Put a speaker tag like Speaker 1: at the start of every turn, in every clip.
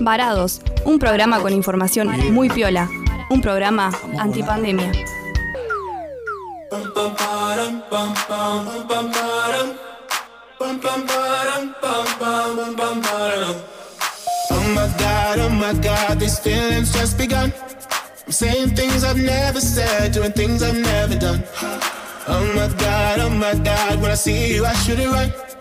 Speaker 1: Varados, un programa con información muy piola, un programa antipandemia.
Speaker 2: Oh my god, oh my god, these feelings just begun. I'm saying things I've never said, doing things I've never done. Oh my god, oh my god, when I see you, I should it right.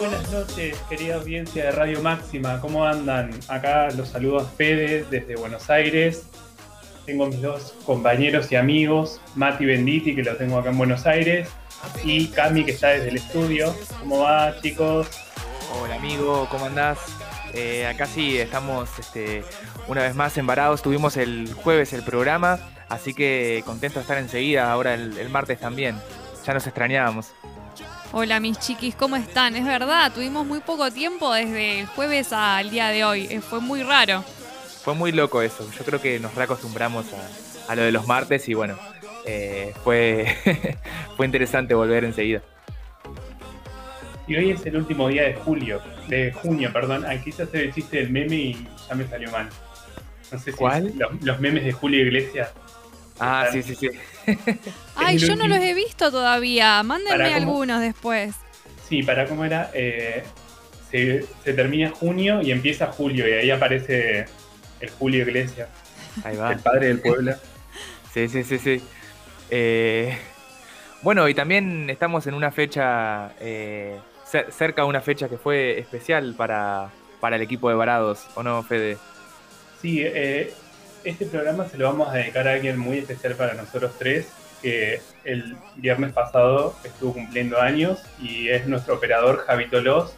Speaker 3: buenas noches, querida audiencia de Radio Máxima. ¿Cómo andan? Acá los saludos Fede desde Buenos Aires. Tengo mis dos compañeros y amigos, Mati Benditi, que lo tengo acá en Buenos Aires, y Cami, que está desde el estudio. ¿Cómo va, chicos?
Speaker 4: Hola amigo, ¿cómo andás? Eh, acá sí, estamos este, una vez más embarados. Tuvimos el jueves el programa, así que contento de estar enseguida, ahora el martes también. Ya nos extrañábamos.
Speaker 5: Hola mis chiquis, ¿cómo están? Es verdad, tuvimos muy poco tiempo desde el jueves al día de hoy. Eh, Fue muy raro.
Speaker 4: Fue muy loco eso. Yo creo que nos reacostumbramos a, a lo de los martes y bueno, eh, fue, fue interesante volver enseguida.
Speaker 3: Y hoy es el último día de julio, de junio, perdón. Aquí quise hacer el chiste del meme y ya me salió mal. No sé si
Speaker 4: ¿Cuál?
Speaker 3: Los, los memes de Julio Iglesias.
Speaker 4: Ah, sí, sí, sí.
Speaker 5: Ay, yo no los he visto todavía. Mándenme algunos después.
Speaker 3: Sí, para cómo era, eh, se, se termina junio y empieza julio y ahí aparece el Julio Iglesias,
Speaker 4: Ahí va.
Speaker 3: el padre del pueblo.
Speaker 4: Sí, sí, sí, sí. Eh, bueno, y también estamos en una fecha, eh, cer- cerca de una fecha que fue especial para, para el equipo de Varados, ¿o no, Fede?
Speaker 3: Sí, eh, este programa se lo vamos a dedicar a alguien muy especial para nosotros tres, que el viernes pasado estuvo cumpliendo años y es nuestro operador Javito Los,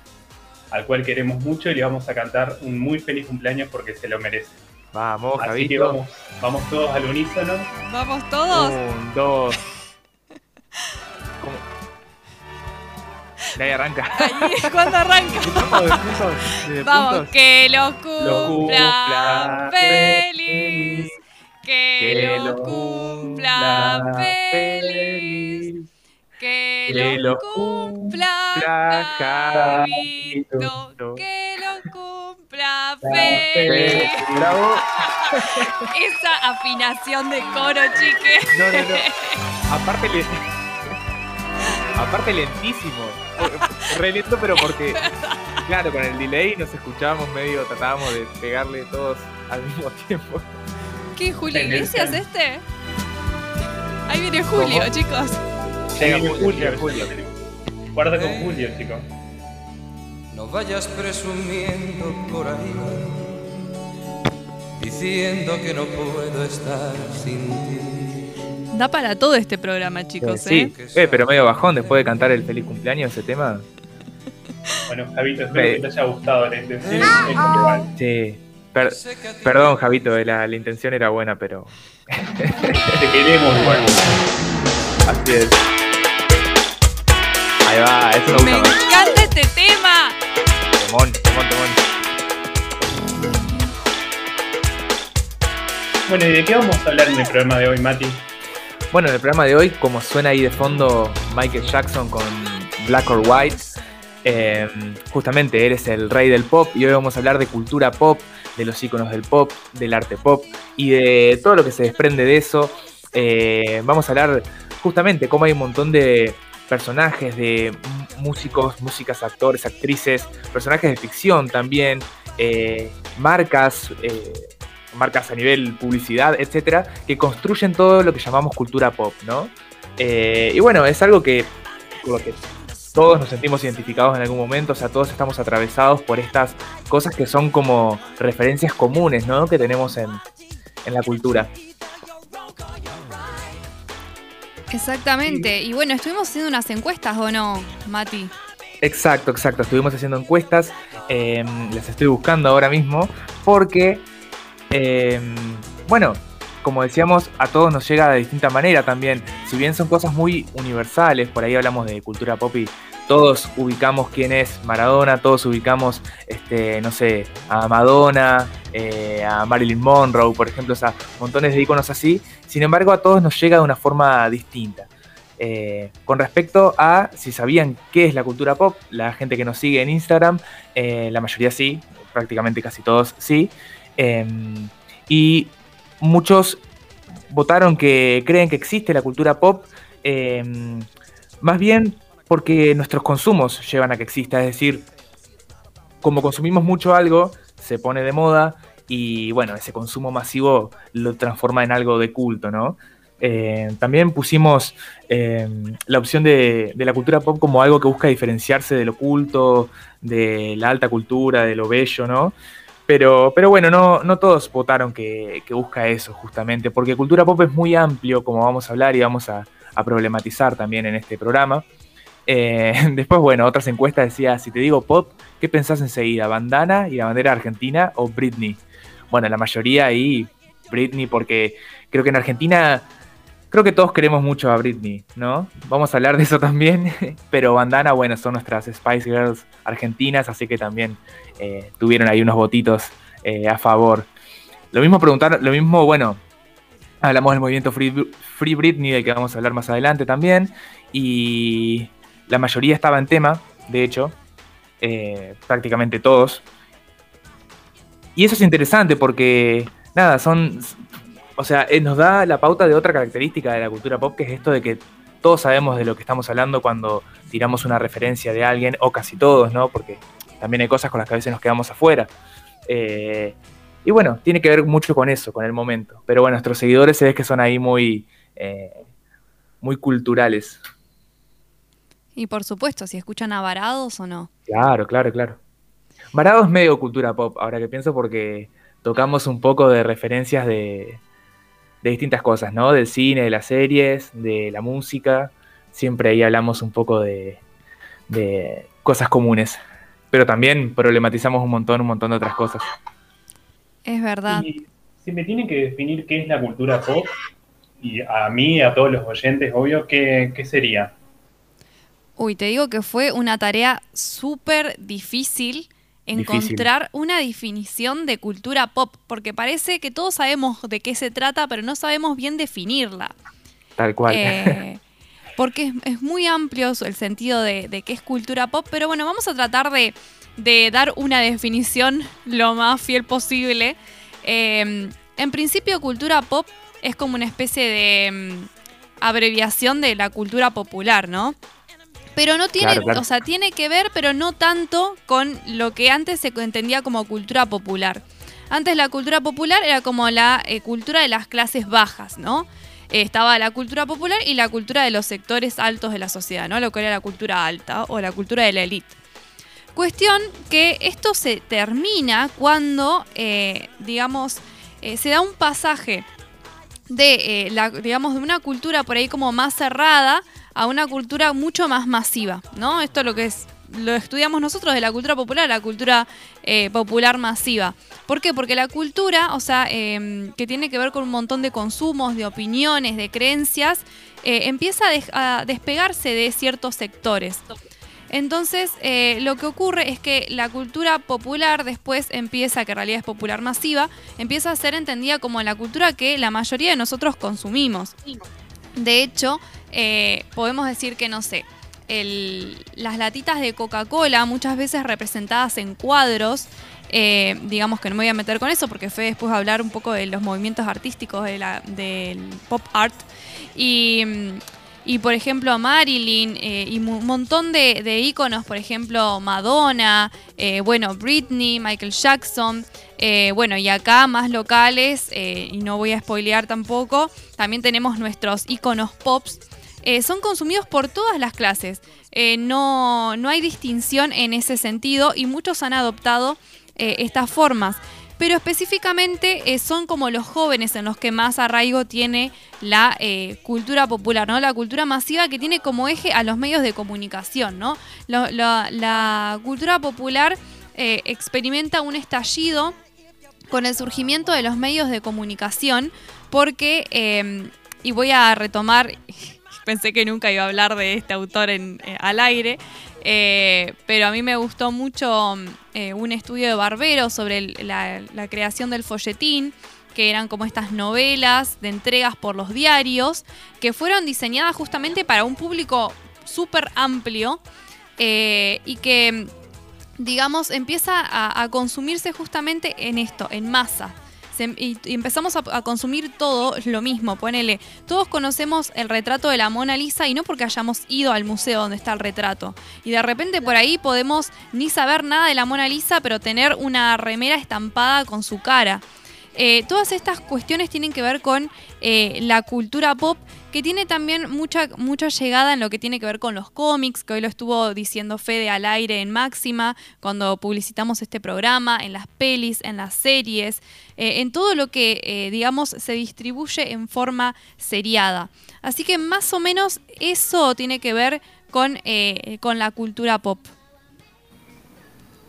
Speaker 3: al cual queremos mucho y le vamos a cantar un muy feliz cumpleaños porque se lo merece.
Speaker 4: Vamos,
Speaker 3: Así que vamos, vamos todos al unísono.
Speaker 5: Vamos todos.
Speaker 4: Un, dos. ¿Cómo? De ahí arranca.
Speaker 5: ¿Cuándo arranca?
Speaker 4: Puntos, de puntos, de
Speaker 5: Vamos, que lo
Speaker 3: Lo
Speaker 5: cumpla
Speaker 3: cumpla
Speaker 5: feliz. Que
Speaker 4: Que
Speaker 5: lo cumpla feliz. Que
Speaker 4: Que
Speaker 5: lo cumpla Javito. Que lo cumpla
Speaker 3: feliz.
Speaker 5: feliz.
Speaker 4: Bravo.
Speaker 5: Esa afinación de coro, chique.
Speaker 4: No, no, no. Aparte, le... Aparte lentísimo. Re lento, pero porque, claro, con el delay nos escuchábamos medio, tratábamos de pegarle todos al mismo tiempo.
Speaker 5: ¿Qué, Julio
Speaker 3: el
Speaker 5: Iglesias este? Ahí viene Julio,
Speaker 4: ¿Cómo?
Speaker 5: chicos.
Speaker 4: Llega Julio,
Speaker 3: Julio. Guarda con Julio, chicos.
Speaker 6: No vayas presumiendo por ahí, diciendo que no puedo estar sin ti.
Speaker 5: Da para todo este programa, chicos,
Speaker 4: Sí,
Speaker 5: ¿eh?
Speaker 4: eh, pero medio bajón después de cantar el feliz cumpleaños ese tema.
Speaker 3: Bueno, Javito, espero que te haya gustado la intención. es lo que vale.
Speaker 4: Sí. Per- perdón, Javito, eh, la, la intención era buena, pero.
Speaker 3: Te queremos, bueno.
Speaker 4: Así es. Ahí va, eso me
Speaker 5: Me
Speaker 4: gusta más.
Speaker 5: encanta este tema.
Speaker 4: Temón, temón, temón.
Speaker 3: Bueno, ¿y de qué vamos a hablar en el programa de hoy, Mati?
Speaker 4: Bueno, en el programa de hoy, como suena ahí de fondo Michael Jackson con Black or White, eh, justamente él es el rey del pop y hoy vamos a hablar de cultura pop, de los iconos del pop, del arte pop y de todo lo que se desprende de eso. Eh, vamos a hablar justamente cómo hay un montón de personajes, de músicos, músicas, actores, actrices, personajes de ficción también, eh, marcas, eh, marcas a nivel publicidad, etcétera, que construyen todo lo que llamamos cultura pop, ¿no? Y bueno, es algo que todos nos sentimos identificados en algún momento, o sea, todos estamos atravesados por estas cosas que son como referencias comunes, ¿no? Que tenemos en, en la cultura.
Speaker 5: Exactamente. Y bueno, estuvimos haciendo unas encuestas, ¿o no, Mati?
Speaker 4: Exacto, exacto. Estuvimos haciendo encuestas, eh, las estoy buscando ahora mismo, porque eh, bueno, como decíamos, a todos nos llega de distinta manera también. Si bien son cosas muy universales, por ahí hablamos de cultura pop y todos ubicamos quién es Maradona, todos ubicamos, este, no sé, a Madonna, eh, a Marilyn Monroe, por ejemplo, o montones de iconos así. Sin embargo, a todos nos llega de una forma distinta. Eh, con respecto a si sabían qué es la cultura pop, la gente que nos sigue en Instagram, eh, la mayoría sí, prácticamente casi todos sí. Em, y muchos votaron que creen que existe la cultura pop, em, más bien porque nuestros consumos llevan a que exista, es decir, como consumimos mucho algo, se pone de moda y bueno, ese consumo masivo lo transforma en algo de culto, ¿no? Eh, también pusimos em, la opción de, la cultura pop como algo que busca diferenciarse de lo culto, de la alta cultura, de lo bello, ¿no? Pero, pero bueno, no, no todos votaron que, busca eso justamente, porque cultura pop es muy amplio, como vamos a hablar y vamos a, problematizar también en este programa. Eh, después, bueno, otras encuestas decía, si te digo pop, ¿qué pensás enseguida? ¿Bandana y la bandera argentina o Britney? Bueno, la mayoría ahí Britney, porque creo que en Argentina, creo que todos queremos mucho a Britney, ¿no? Vamos a hablar de eso también, pero Bandana, bueno, son nuestras Spice Girls argentinas, así que también eh, tuvieron ahí unos votitos eh, a favor. Lo mismo preguntar, lo mismo, bueno, hablamos del movimiento Free, Britney, del que vamos a hablar más adelante también, y la mayoría estaba en tema, de hecho, eh, prácticamente todos. Y eso es interesante porque, nada, son, o sea, nos da la pauta de otra característica de la cultura pop, que es esto de que todos sabemos de lo que estamos hablando cuando tiramos una referencia de alguien, o casi todos, ¿no? Porque también hay cosas con las que a veces nos quedamos afuera. Eh, y bueno, tiene que ver mucho con eso, con el momento. Pero bueno, nuestros seguidores se ve que son ahí muy, eh, muy culturales.
Speaker 5: Y por supuesto, si escuchan a Varados o no.
Speaker 4: Claro, claro, claro. Varados es medio cultura pop, ahora que pienso, porque tocamos un poco de referencias de, de distintas cosas, ¿no? Del cine, de las series, de la música. Siempre ahí hablamos un poco de, de cosas comunes pero también problematizamos un montón, un montón de otras cosas.
Speaker 5: Es verdad.
Speaker 3: si me tienen que definir qué es la cultura pop, y a mí, a todos los oyentes, obvio, ¿qué, sería?
Speaker 5: Uy, te digo que fue una tarea súper difícil encontrar una definición de cultura pop, porque parece que todos sabemos de qué se trata, pero no sabemos bien definirla.
Speaker 4: Tal cual.
Speaker 5: Eh, porque es, muy amplio el sentido de, qué es cultura pop, pero bueno, vamos a tratar de, dar una definición lo más fiel posible. Em, en principio, cultura pop es como una especie de em, abreviación de la cultura popular, ¿no? Pero no tiene, o sea, tiene que ver, pero no tanto con lo que antes se entendía como cultura popular. Antes la cultura popular era como la eh, cultura de las clases bajas, ¿no? estaba la cultura popular y la cultura de los sectores altos de la sociedad, ¿no? Lo que era la cultura alta o la cultura de la élite. Cuestión que esto se termina cuando, eh, digamos, eh, se da un pasaje de, eh, la, digamos, de una cultura por ahí como más cerrada a una cultura mucho más masiva, ¿no? Esto es lo que es lo estudiamos nosotros de la cultura popular, la cultura eh, popular masiva. ¿Por qué? Porque la cultura, o sea, em, que tiene que ver con un montón de consumos, de opiniones, de creencias, eh, empieza a, despegarse de ciertos sectores. Entonces, eh, lo que ocurre es que la cultura popular después empieza, que en realidad es popular masiva, empieza a ser entendida como la cultura que la mayoría de nosotros consumimos. De hecho, podemos decir que, no sé, las latitas de Coca-Cola, muchas veces representadas en cuadros, eh, digamos que no me voy a meter con eso porque fue después hablar un poco de los movimientos artísticos del pop art. Y, por ejemplo, Marilyn eh, y un montón de, de, íconos, por ejemplo, Madonna, eh, bueno, Britney, Michael Jackson. bueno, y acá más locales, y no voy a spoilear tampoco, también tenemos nuestros íconos pops eh, son consumidos por todas las clases. Eh, no, no, hay distinción en ese sentido y muchos han adoptado eh, estas formas. Pero específicamente son como los jóvenes en los que más arraigo tiene la cultura popular, ¿no? La cultura masiva que tiene como eje a los medios de comunicación, ¿no? la cultura popular experimenta un estallido con el surgimiento de los medios de comunicación, porque, y voy a retomar, pensé que nunca iba a hablar de este autor eh, al aire, eh, pero a mí me gustó mucho eh, un estudio de Barbero sobre la, creación del folletín, que eran como estas novelas de entregas por los diarios, que fueron diseñadas justamente para un público súper amplio y que, digamos, empieza a consumirse justamente en esto, en masa. Se- y, empezamos a, a consumir todo lo mismo, ponele. Todos conocemos el retrato de la Mona Lisa y no porque hayamos ido al museo donde está el retrato. Y de repente por ahí podemos ni saber nada de la Mona Lisa, pero tener una remera estampada con su cara. Eh, todas estas cuestiones tienen que ver con eh, la cultura pop, que tiene también mucha, mucha llegada en lo que tiene que ver con los cómics, que hoy lo estuvo diciendo Fede al aire en Máxima, cuando publicitamos este programa, en las pelis, en las series, eh, en todo lo que, eh, digamos, se distribuye en forma seriada. Así que más o menos eso tiene que ver con, eh, con la cultura pop.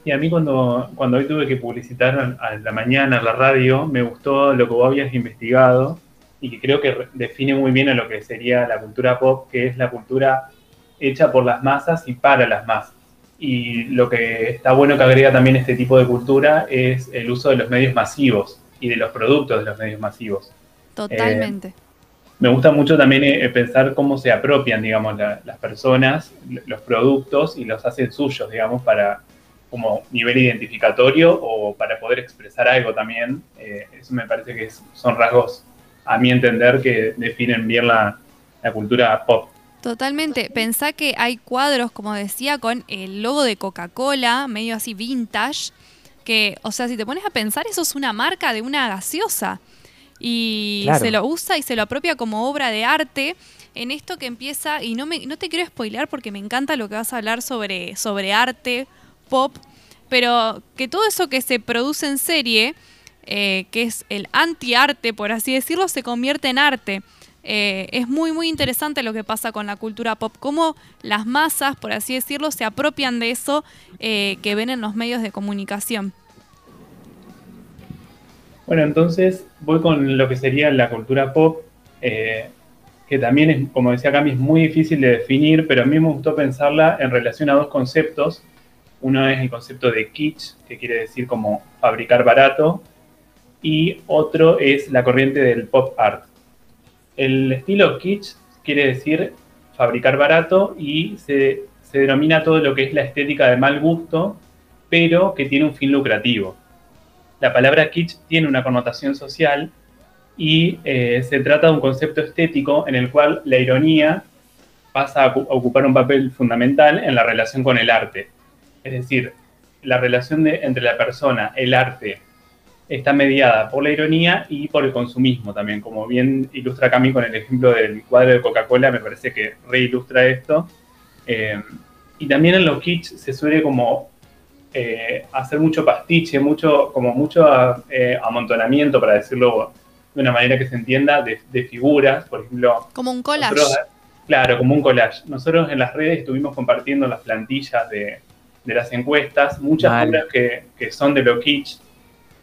Speaker 3: Y a mí cuando, cuando hoy tuve que publicitar a la mañana en la radio, me gustó lo que vos habías investigado y que creo que define muy bien a lo que sería la cultura pop, que es la cultura hecha por las masas y para las masas. Y lo que está bueno que agrega también este tipo de cultura es el uso de los medios masivos y de los productos de los medios masivos.
Speaker 5: Totalmente.
Speaker 3: Me gusta mucho también eh, pensar cómo se apropian, digamos, la- las personas, los productos y los hacen suyos, digamos, para como nivel identificatorio o para poder expresar algo también. Eh, eso me parece que es- son rasgos, a mi entender, que definen bien la, la cultura pop.
Speaker 5: Totalmente. Pensá que hay cuadros, como decía, con el logo de Coca-Cola, medio así vintage, que, o sea, si te pones a pensar, eso es una marca de una gaseosa. Y
Speaker 4: Claro.
Speaker 5: se lo usa y se lo apropia como obra de arte en esto que empieza, y no, me, no te quiero spoilear porque me encanta lo que vas a hablar sobre, sobre arte, pop, pero que todo eso que se produce en serie, eh, que es el anti-arte, por así decirlo, se convierte en arte. Eh, es muy, muy interesante lo que pasa con la cultura pop, cómo las masas, por así decirlo, se apropian de eso eh, que ven en los medios de comunicación.
Speaker 3: Bueno, entonces voy con lo que sería la cultura pop, eh, que también es, como decía Cami, es muy difícil de definir, pero a mí me gustó pensarla en relación a dos conceptos. Uno es el concepto de kitsch, que quiere decir como fabricar barato, y otro es la corriente del pop art. El estilo kitsch quiere decir fabricar barato y se, se denomina todo lo que es la estética de mal gusto, pero que tiene un fin lucrativo la palabra kitsch tiene una connotación social y eh, se trata de un concepto estético en el cual la ironía pasa a, ocu- a ocupar un papel fundamental en la relación con el arte. Es decir, la relación de- entre la persona, el arte, está mediada por la ironía y por el consumismo también, como bien ilustra Cami con el ejemplo del cuadro de Coca-Cola, me parece que reilustra esto. Eh, y también en los kitsch se suele como eh, hacer mucho pastiche, mucho, como mucho eh, amontonamiento, para decirlo de una manera que se entienda, de, de figuras, por ejemplo.
Speaker 5: Como un collage.
Speaker 3: nosotros- claro, como un collage. Nosotros en las redes estuvimos compartiendo las plantillas de, de las encuestas, muchas figuras que, que son de lo kitsch,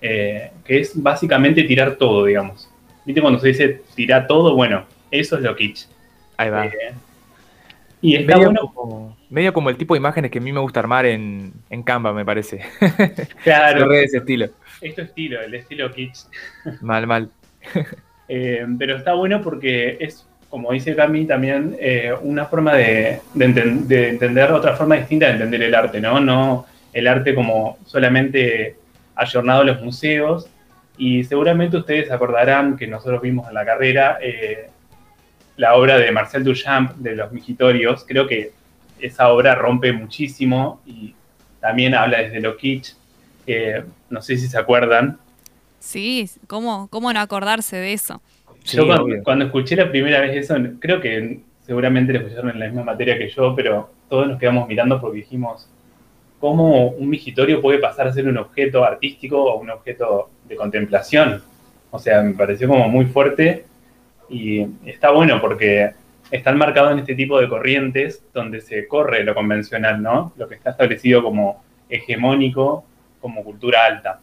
Speaker 3: eh, que es básicamente tirar todo, digamos. ¿Viste cuando se dice tirar todo? Bueno, eso es lo kitsch.
Speaker 4: Ahí va.
Speaker 3: Eh, y está
Speaker 4: medio,
Speaker 3: bueno,
Speaker 4: como, medio como el tipo de imágenes que a mí me gusta armar en, en Canva, me parece.
Speaker 3: claro,
Speaker 4: de ese estilo.
Speaker 3: es tu estilo, el estilo kitsch.
Speaker 4: Mal, mal.
Speaker 3: Eh, pero está bueno porque es, como dice Cami, también eh, una forma de, de enten- de entender, otra forma distinta de entender el arte, ¿no? No el arte como solamente ayornado a los museos. Y seguramente ustedes acordarán que nosotros vimos en la carrera eh, la obra de Marcel Duchamp de los Migitorios. Creo que esa obra rompe muchísimo y también habla desde lo kitsch, que no sé si se acuerdan,
Speaker 5: Sí, ¿cómo, ¿cómo no acordarse de eso?
Speaker 4: Sí,
Speaker 3: yo cuando escuché la primera vez eso, creo que seguramente lo escucharon en la misma materia que yo, pero todos nos quedamos mirando porque dijimos, ¿cómo un migitorio puede pasar a ser un objeto artístico o un objeto de contemplación? O sea, me pareció como muy fuerte y está bueno porque están marcados en este tipo de corrientes donde se corre lo convencional, ¿no? Lo que está establecido como hegemónico, como cultura alta.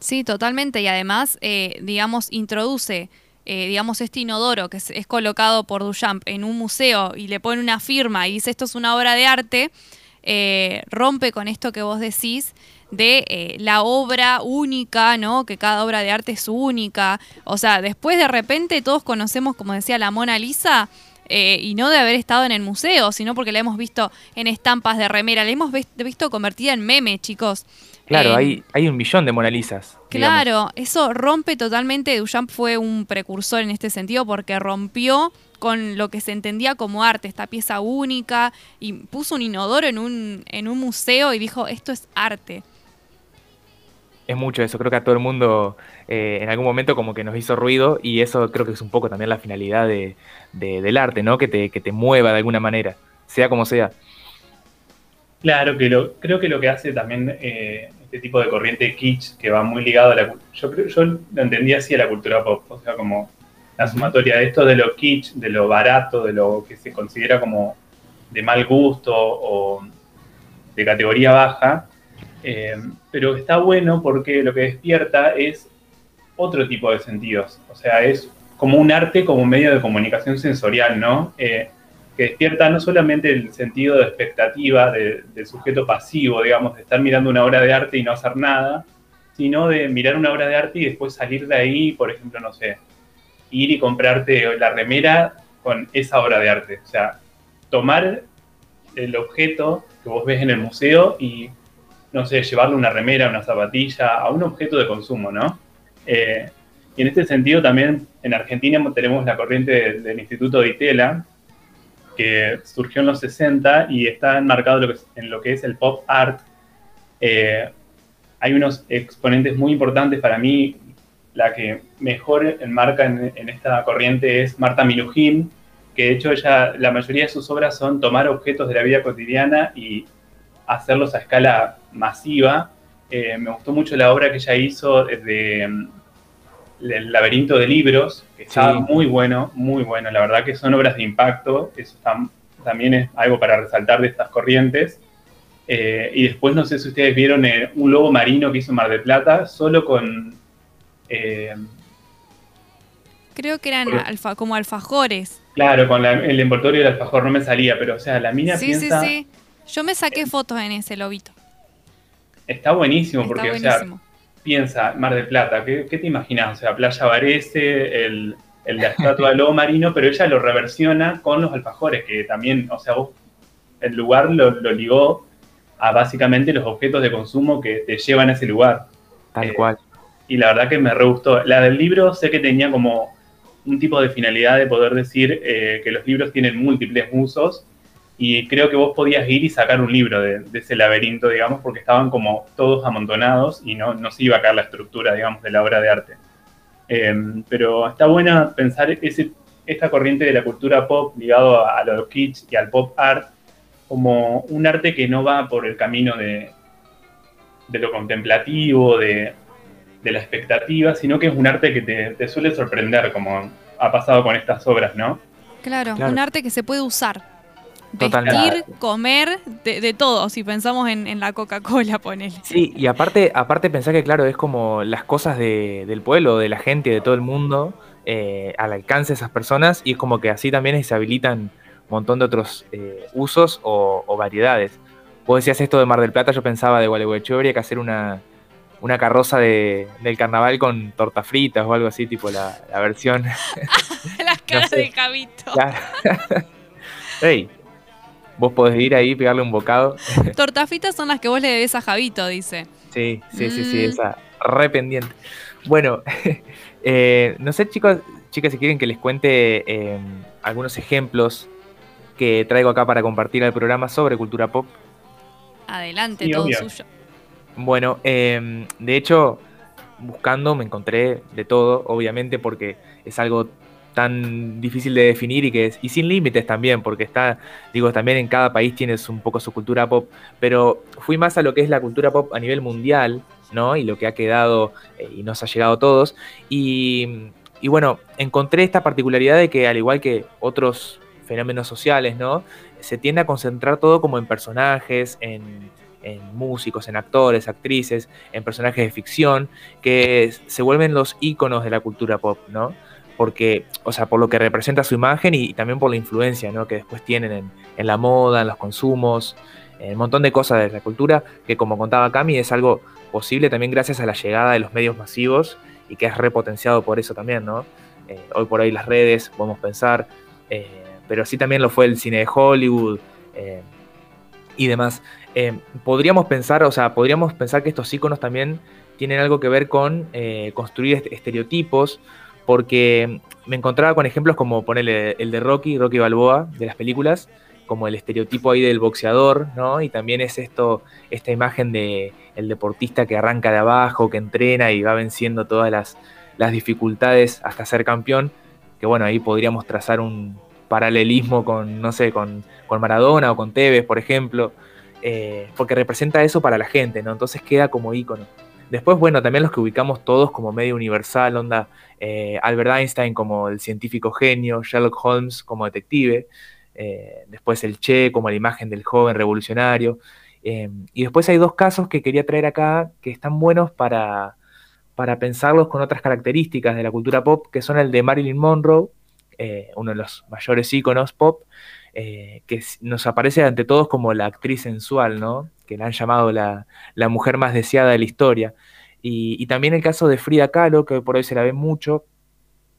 Speaker 5: Sí, totalmente. Y además, eh, digamos, introduce, eh, digamos, este inodoro que es, es, colocado por Duchamp en un museo y le pone una firma y dice esto es una obra de arte, eh, rompe con esto que vos decís de eh, la obra única, ¿no? Que cada obra de arte es única. O sea, después de repente todos conocemos, como decía, la Mona Lisa. Eh, y no de haber estado en el museo, sino porque la hemos visto en estampas de remera, la hemos visto convertida en meme, chicos.
Speaker 4: Claro, eh, hay, hay un millón de Mona Lisas.
Speaker 5: Claro, eso rompe totalmente. Duchamp fue un precursor en este sentido porque rompió con lo que se entendía como arte, esta pieza única, y puso un inodoro en un, en un museo y dijo, esto es arte
Speaker 4: es mucho eso, creo que a todo el mundo eh, en algún momento como que nos hizo ruido y eso creo que es un poco también la finalidad de, del arte, ¿no? Que te, que te mueva de alguna manera, sea como sea.
Speaker 3: Claro, que lo, creo que lo que hace también eh, este tipo de corriente kitsch que va muy ligado a la yo creo yo lo entendía así a la cultura pop, o sea, como la sumatoria de esto de lo kitsch, de lo barato, de lo que se considera como de mal gusto o de categoría baja, eh, pero está bueno porque lo que despierta es otro tipo de sentidos. O sea, es como un arte como medio de comunicación sensorial, ¿no? Eh, que despierta no solamente el sentido de expectativa del sujeto pasivo, digamos, de estar mirando una obra de arte y no hacer nada, sino de mirar una obra de arte y después salir de ahí, por ejemplo, no sé, ir y comprarte la remera con esa obra de arte. O sea, tomar el objeto que vos ves en el museo y no sé, llevarle una remera, una zapatilla, a un objeto de consumo, ¿no? Eh, y en este sentido también en Argentina tenemos la corriente del, Instituto de Itela, que surgió en los 60 y está enmarcado en lo que es el pop art. Eh, hay unos exponentes muy importantes para mí. La que mejor enmarca en, en esta corriente es Marta Minujín, que de hecho ella, la mayoría de sus obras son tomar objetos de la vida cotidiana y hacerlos a escala masiva. Eh, me gustó mucho la obra que ella hizo de, mm, El laberinto de libros, que está muy bueno, muy bueno. La verdad que son obras de impacto, eso también es algo para resaltar de estas corrientes. Eh, y después no sé si ustedes vieron eh, un lobo marino que hizo Mar de Plata, solo con...
Speaker 5: Creo que eran alfa, como alfajores.
Speaker 3: Claro, con el envoltorio del alfajor no me salía, pero o sea, la mina sí, piensa... Sí, sí,
Speaker 5: Yo me saqué fotos en ese lobito.
Speaker 3: Está buenísimo porque, o sea, piensa Mar del Plata, ¿qué, te imaginas? O sea, Playa Varese, el, la estatua del lobo marino, pero ella lo reversiona con los alfajores, que también, o sea, vos, el lugar lo, ligó a básicamente los objetos de consumo que te llevan a ese lugar.
Speaker 4: Tal eh, cual.
Speaker 3: Y la verdad que me re gustó. La del libro sé que tenía como un tipo de finalidad de poder decir eh, que los libros tienen múltiples usos y creo que vos podías ir y sacar un libro de, ese laberinto, digamos, porque estaban como todos amontonados y no, no se iba a caer la estructura, digamos, de la obra de arte. Em, pero está buena pensar ese, esta corriente de la cultura pop ligado a, los kitsch y al pop art como un arte que no va por el camino de, de lo contemplativo, de, de, la expectativa, sino que es un arte que te, te, suele sorprender, como ha pasado con estas obras, ¿no?
Speaker 5: Claro, claro. un arte que se puede usar vestir, comer, de, todo, si pensamos en, la Coca-Cola, ponele.
Speaker 4: Sí, y aparte, aparte pensar que, claro, es como las cosas del pueblo, de la gente, de todo el mundo, eh, al alcance de esas personas, y es como que así también se habilitan un montón de otros eh, usos o, variedades. Vos decías esto de Mar del Plata, yo pensaba de Gualeguaychú habría que hacer una, una carroza de, del carnaval con tortas fritas o algo así, tipo la, versión.
Speaker 5: Las caras de Javito.
Speaker 4: Hey, Vos podés ir ahí pegarle un bocado.
Speaker 5: Tortafitas son las que vos le debes a Javito, dice.
Speaker 4: Sí, sí, sí, sí, mm. esa re pendiente. Bueno, eh, no sé, chicos, chicas, si quieren que les cuente em, algunos ejemplos que traigo acá para compartir al programa sobre cultura pop.
Speaker 5: Adelante, todo suyo.
Speaker 4: Bueno, em, de hecho, buscando me encontré de todo, obviamente, porque es algo tan difícil de definir y que es, y sin límites también, porque está, digo, también en cada país tienes un poco su cultura pop, pero fui más a lo que es la cultura pop a nivel mundial, ¿no? Y lo que ha quedado eh, y nos ha llegado a todos. Y, y, bueno, encontré esta particularidad de que al igual que otros fenómenos sociales, ¿no? Se tiende a concentrar todo como en personajes, en, en músicos, en actores, actrices, en personajes de ficción, que se vuelven los íconos de la cultura pop, ¿no? Porque, o sea, por lo que representa su imagen y, también por la influencia, ¿no? Que después tienen en, la moda, en los consumos, en un montón de cosas de la cultura, que como contaba Cami, es algo posible también gracias a la llegada de los medios masivos y que es repotenciado por eso también, ¿no? Eh, hoy por hoy las redes, podemos pensar, eh, pero sí también lo fue el cine de Hollywood eh, y demás. Podríamos pensar, o sea, podríamos pensar que estos iconos también tienen algo que ver con construir estereotipos, porque me encontraba con ejemplos como ponerle el de Rocky, Rocky Balboa, de las películas, como el estereotipo ahí del boxeador, ¿no? Y también es esto, esta imagen de el deportista que arranca de abajo, que entrena y va venciendo todas las, dificultades hasta ser campeón, que bueno, ahí podríamos trazar un paralelismo con, no sé, con, Maradona o con Tevez, por ejemplo, eh, porque representa eso para la gente, ¿no? Entonces queda como ícono. Después, bueno, también los que ubicamos todos como medio universal, onda eh, Albert Einstein como el científico genio, Sherlock Holmes como detective, eh, después el Che como la imagen del joven revolucionario. Y después hay dos casos que quería traer acá que están buenos para, para pensarlos con otras características de la cultura pop, que son el de Marilyn Monroe, uno de los mayores íconos pop, que nos aparece ante todos como la actriz sensual, ¿no? que la han llamado la, mujer más deseada de la historia. Y, también el caso de Frida Kahlo, que por hoy se la ve mucho,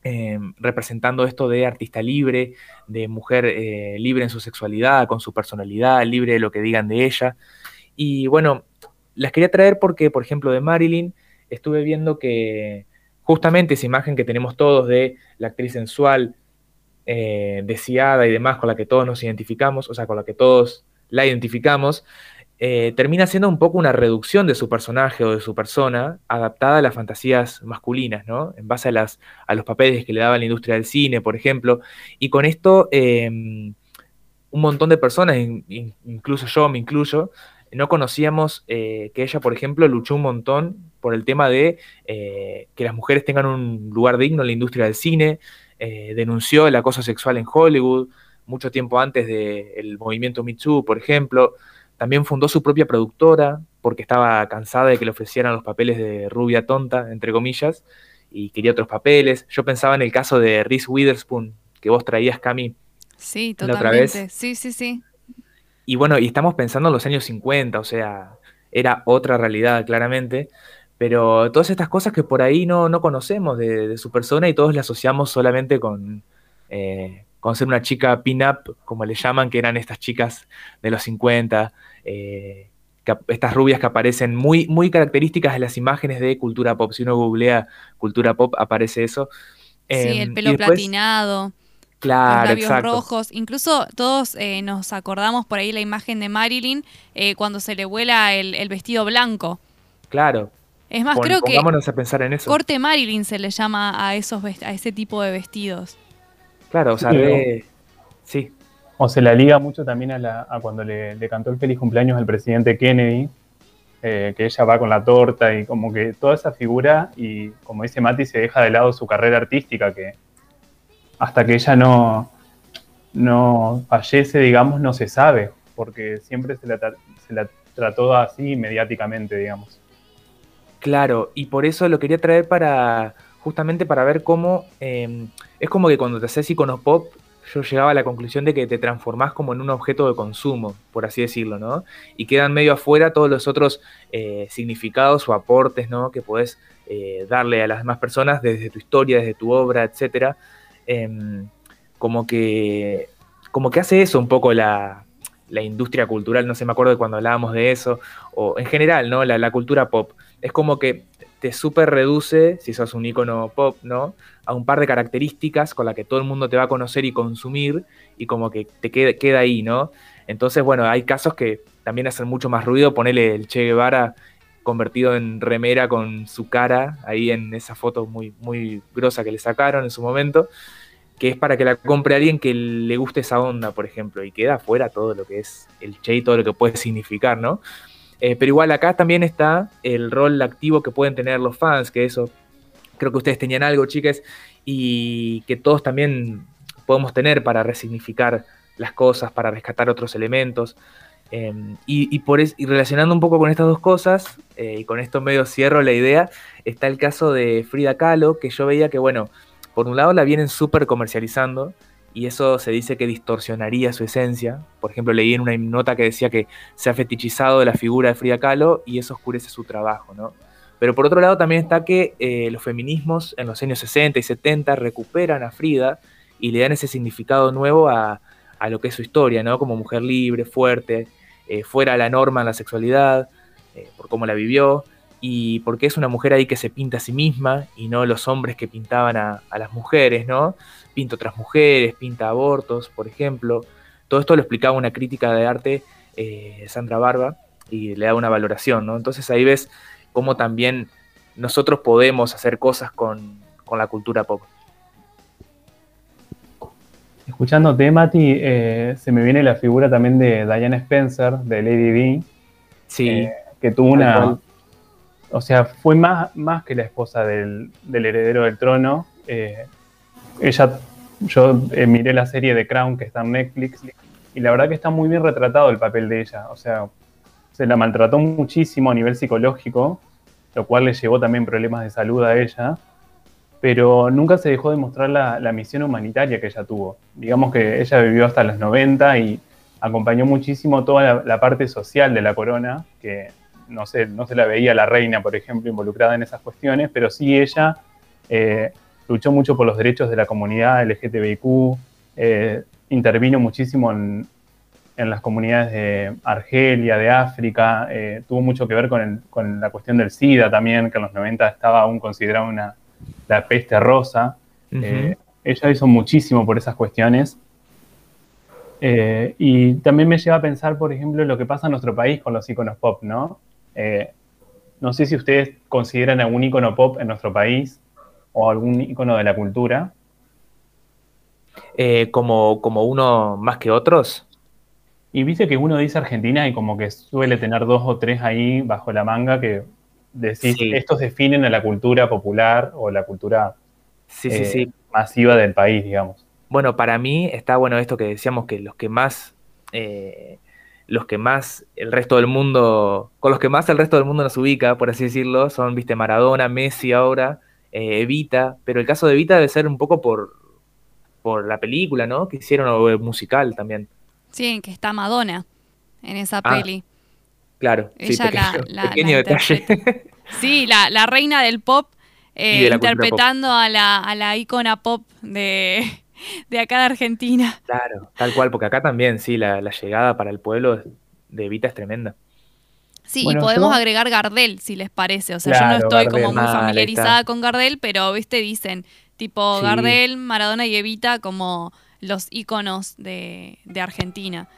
Speaker 4: Em, representando esto de artista libre, de mujer eh, libre en su sexualidad, con su personalidad, libre de lo que digan de ella. Y bueno, las quería traer porque, por ejemplo, de Marilyn, estuve viendo que justamente esa imagen que tenemos todos de la actriz sensual, eh, deseada y demás, con la que todos nos identificamos, o sea, con la que todos la identificamos, eh, termina siendo un poco una reducción de su personaje o de su persona adaptada a las fantasías masculinas, ¿no? En base a, las, a los papeles que le daba la industria del cine, por ejemplo. Y con esto, em, un montón de personas, incluso yo me incluyo, no conocíamos eh, que ella, por ejemplo, luchó un montón por el tema de que las mujeres tengan un lugar digno en la industria del cine, denunció el acoso sexual en Hollywood, mucho tiempo antes del movimiento Me Too, por ejemplo. También fundó su propia productora porque estaba cansada de que le ofrecieran los papeles de rubia tonta, entre comillas, y quería otros papeles. Yo pensaba en el caso de Reese Witherspoon, que vos traías, Cami.
Speaker 5: Sí, totalmente. otra vez. Sí, sí, sí.
Speaker 4: Y bueno, y estamos pensando en los años 50, o sea, era otra realidad, claramente. Pero todas estas cosas que por ahí no, no conocemos de, su persona y todos la asociamos solamente con, eh, con ser una chica pin-up, como le llaman, que eran estas chicas de los 50, eh, estas rubias que aparecen muy, muy características de las imágenes de cultura pop. Si uno googlea cultura pop, aparece eso.
Speaker 5: Sí, el em, pelo platinado.
Speaker 4: Claro,
Speaker 5: los labios rojos. Incluso todos eh, nos acordamos por ahí la imagen de Marilyn eh, cuando se le vuela el, vestido blanco.
Speaker 4: Claro.
Speaker 5: Es más, creo que.
Speaker 4: a pensar en eso.
Speaker 5: Corte Marilyn se le llama a, esos, a ese tipo de vestidos.
Speaker 4: Claro, o sea, sí.
Speaker 3: O se la liga mucho también a, cuando le, cantó el feliz cumpleaños al presidente Kennedy, eh, que ella va con la torta y como que toda esa figura, y como dice Mati, se deja de lado su carrera artística, que hasta que ella no, no fallece, digamos, no se sabe, porque siempre se la, se la trató así mediáticamente, digamos.
Speaker 4: Claro, y por eso lo quería traer para justamente para ver cómo em, es como que cuando te haces icono pop, yo llegaba a la conclusión de que te transformás como en un objeto de consumo, por así decirlo, ¿no? Y quedan medio afuera todos los otros eh, significados o aportes, ¿no? Que podés eh, darle a las demás personas desde tu historia, desde tu obra, etc. Em, como que como que hace eso un poco la, industria cultural, no sé, me acuerdo de cuando hablábamos de eso, o en general, ¿no? La, la cultura pop. Es como que te súper reduce, si sos un icono pop, ¿no? A un par de características con las que todo el mundo te va a conocer y consumir y como que te queda, queda ahí, ¿no? Entonces, bueno, hay casos que también hacen mucho más ruido, ponele el Che Guevara convertido en remera con su cara ahí en esa foto muy, muy grosa que le sacaron en su momento, que es para que la compre alguien que le guste esa onda, por ejemplo, y queda afuera todo lo que es el Che y todo lo que puede significar, ¿no? Eh, pero igual acá también está el rol activo que pueden tener los fans, que eso creo que ustedes tenían algo, chicas, y que todos también podemos tener para resignificar las cosas, para rescatar otros elementos. Em, y, por y relacionando un poco con estas dos cosas, eh, y con esto medio cierro la idea, está el caso de Frida Kahlo, que yo veía que, bueno, por un lado la vienen súper comercializando, y eso se dice que distorsionaría su esencia. Por ejemplo, leí en una nota que decía que se ha fetichizado la figura de Frida Kahlo y eso oscurece su trabajo, ¿no? Pero por otro lado también está que eh, los feminismos en los años 60 y 70 recuperan a Frida y le dan ese significado nuevo a, a lo que es su historia, ¿no? Como mujer libre, fuerte, eh, fuera de la norma en la sexualidad, eh, por cómo la vivió, y porque es una mujer ahí que se pinta a sí misma y no los hombres que pintaban a, las mujeres, ¿no? Pinta otras mujeres, pinta abortos, por ejemplo. Todo esto lo explicaba una crítica de arte, eh, Sandra Barba, y le da una valoración, ¿no? Entonces ahí ves cómo también nosotros podemos hacer cosas con, con la cultura pop.
Speaker 3: Escuchándote, Mati, eh, se me viene la figura también de Diana Spencer, de Lady D.
Speaker 4: Sí.
Speaker 3: Eh, que tuvo una. O sea, fue más, más que la esposa del, heredero del trono. Eh, ella. Yo miré la serie de Crown que está en Netflix y la verdad que está muy bien retratado el papel de ella. O sea, se la maltrató muchísimo a nivel psicológico, lo cual le llevó también problemas de salud a ella pero nunca se dejó de mostrar la, misión humanitaria que ella tuvo. Digamos que ella vivió hasta los 90 y acompañó muchísimo toda la, parte social de la corona, que no se, no se la veía la reina, por ejemplo, involucrada en esas cuestiones, pero sí ella eh, luchó mucho por los derechos de la comunidad LGTBIQ, eh, intervino muchísimo en, las comunidades de Argelia, de África, eh, tuvo mucho que ver con, con la cuestión del SIDA también, que en los 90 estaba aún considerado una la peste rosa. Ella hizo muchísimo por esas cuestiones. Eh, y también me lleva a pensar, por ejemplo, lo que pasa en nuestro país con los iconos pop, ¿no? Eh, no sé si ustedes consideran algún icono pop en nuestro país o algún icono de la cultura.
Speaker 4: como, como uno más que otros.
Speaker 3: Y viste que uno dice Argentina y como que suele tener dos o tres ahí bajo la manga que decís, estos definen a la cultura popular o la cultura eh, masiva del país, digamos.
Speaker 4: Bueno, para mí está bueno esto que decíamos que los que más, eh, los que más el resto del mundo, con los que más el resto del mundo nos ubica, por así decirlo, son, viste, Maradona, Messi ahora, eh, Evita, pero el caso de Evita debe ser un poco por, por la película, ¿no? Que hicieron o el musical también.
Speaker 5: Sí, en que está Madonna en esa ah, peli.
Speaker 4: Claro,
Speaker 5: sí, pequeño, detalle. Sí, la, reina del pop eh, interpretando A, la, a la ícona pop de, acá de Argentina.
Speaker 4: Claro, tal cual, porque acá también, sí, la, llegada para el pueblo de Evita es tremenda.
Speaker 5: Sí, y podemos agregar Gardel, si les parece. O sea, yo no estoy como muy familiarizada con Gardel, pero, viste, dicen, tipo Gardel, Maradona y Evita como los íconos de, de Argentina.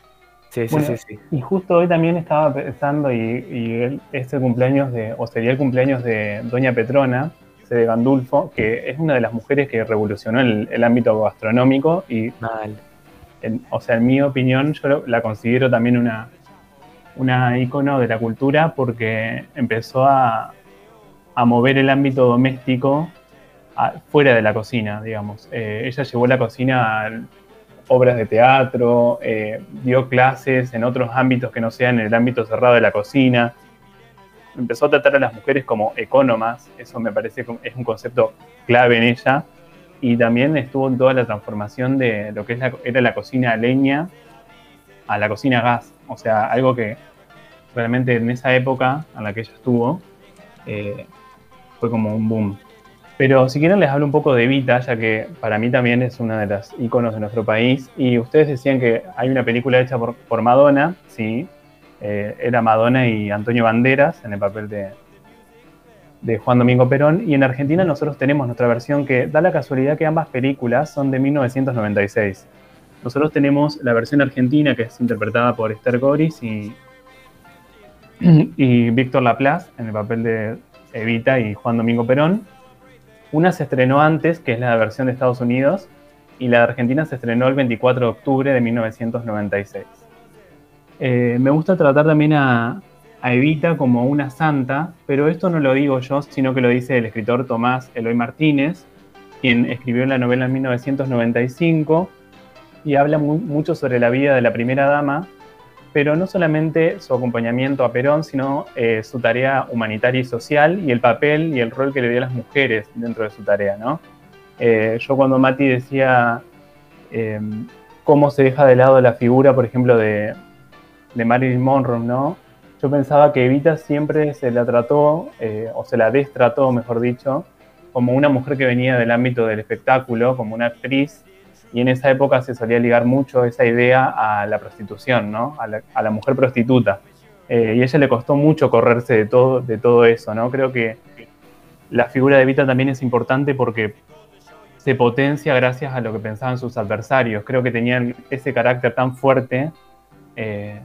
Speaker 3: Sí, sí, sí, Y justo hoy también estaba pensando, y, este cumpleaños de, o sería el cumpleaños de Doña Petrona, de Gandulfo, que es una de las mujeres que revolucionó el, ámbito gastronómico y, o sea, en mi opinión, yo la considero también una, una ícono de la cultura porque empezó a, a mover el ámbito doméstico fuera de la cocina, digamos. Eh, ella llevó la cocina al obras de teatro, eh, dio clases en otros ámbitos que no sean en el ámbito cerrado de la cocina. Empezó a tratar a las mujeres como economas, eso me parece que es un concepto clave en ella. Y también estuvo en toda la transformación de lo que era la cocina a leña a la cocina gas. O sea, algo que realmente en esa época en la que ella estuvo eh, fue como un boom. Pero si quieren les hablo un poco de Evita, ya que para mí también es una de las iconos de nuestro país. Y ustedes decían que hay una película hecha por, Madonna, sí. Eh, era Madonna y Antonio Banderas en el papel de, Juan Domingo Perón. Y en Argentina nosotros tenemos nuestra versión que da la casualidad que ambas películas son de 1996. Nosotros tenemos la versión argentina que es interpretada por Esther Goris y, y Víctor Laplace en el papel de Evita y Juan Domingo Perón. Una se estrenó antes, que es la versión de Estados Unidos, y la de Argentina se estrenó el 24 de octubre de 1996. Eh, me gusta tratar también a, Evita como una santa, pero esto no lo digo yo, sino que lo dice el escritor Tomás Eloy Martínez, quien escribió la novela en 1995 y habla mucho sobre la vida de la primera dama pero no solamente su acompañamiento a Perón, sino eh, su tarea humanitaria y social y el papel y el rol que le dio a las mujeres dentro de su tarea. Eh, yo cuando Mati decía em, cómo se deja de lado la figura, por ejemplo, de, de Marilyn Monroe, ¿no? Yo pensaba que Evita siempre se la trató, eh, o se la destrató, mejor dicho, como una mujer que venía del ámbito del espectáculo, como una actriz, y en esa época se solía ligar mucho esa idea a la prostitución, ¿no? A la, mujer prostituta. Eh, y a ella le costó mucho correrse de todo, de todo eso, ¿no? Creo que la figura de Evita también es importante porque se potencia gracias a lo que pensaban sus adversarios. Creo que tenían ese carácter tan fuerte eh,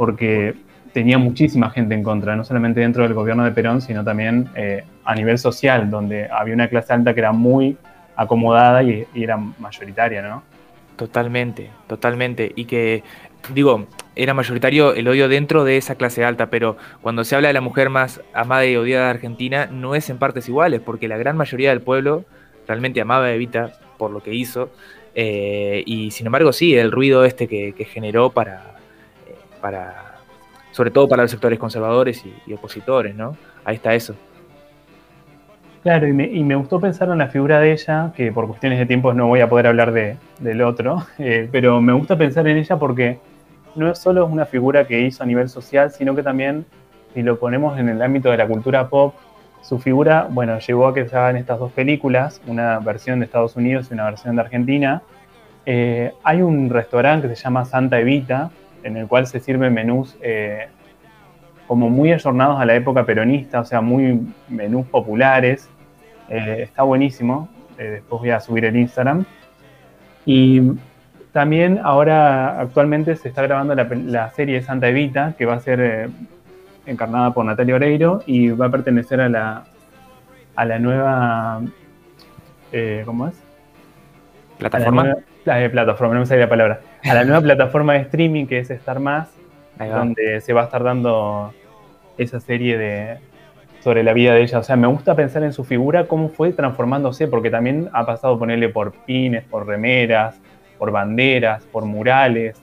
Speaker 3: porque tenía muchísima gente en contra, no solamente dentro del gobierno de Perón, sino también eh, a nivel social, donde había una clase alta que era muy acomodada y, era mayoritaria, ¿no?
Speaker 4: Totalmente, totalmente. Y que, digo, era mayoritario el odio dentro de esa clase alta, pero cuando se habla de la mujer más amada y odiada de Argentina, no es en partes iguales, porque la gran mayoría del pueblo realmente amaba a Evita por lo que hizo. Eh, y sin embargo, sí, el ruido este que, generó para, para sobre todo para los sectores conservadores y, opositores, ¿no? Ahí está eso.
Speaker 3: Claro, y me, gustó pensar en la figura de ella, que por cuestiones de tiempo no voy a poder hablar de, del otro, eh, pero me gusta pensar en ella porque no es solo una figura que hizo a nivel social, sino que también, si lo ponemos en el ámbito de la cultura pop, su figura, bueno, llegó a que se hagan estas dos películas, una versión de Estados Unidos y una versión de Argentina. Eh, hay un restaurante que se llama Santa Evita, en el cual se sirven menús eh, como muy ayornados a la época peronista, o sea, muy menús populares. Eh, está buenísimo. Eh, después voy a subir el Instagram. Y también ahora actualmente se está grabando la, serie de Santa Evita, que va a ser encarnada por Natalia Oreiro y va a pertenecer a la, a la nueva... ¿Cómo es?
Speaker 4: ¿Plataforma?
Speaker 3: plataforma, no me sale la palabra a la nueva plataforma de streaming que es Star Más, donde se va a estar dando esa serie de sobre la vida de ella. O sea, me gusta pensar en su figura, cómo fue transformándose, porque también ha pasado ponerle por pines, por remeras, por banderas, por murales.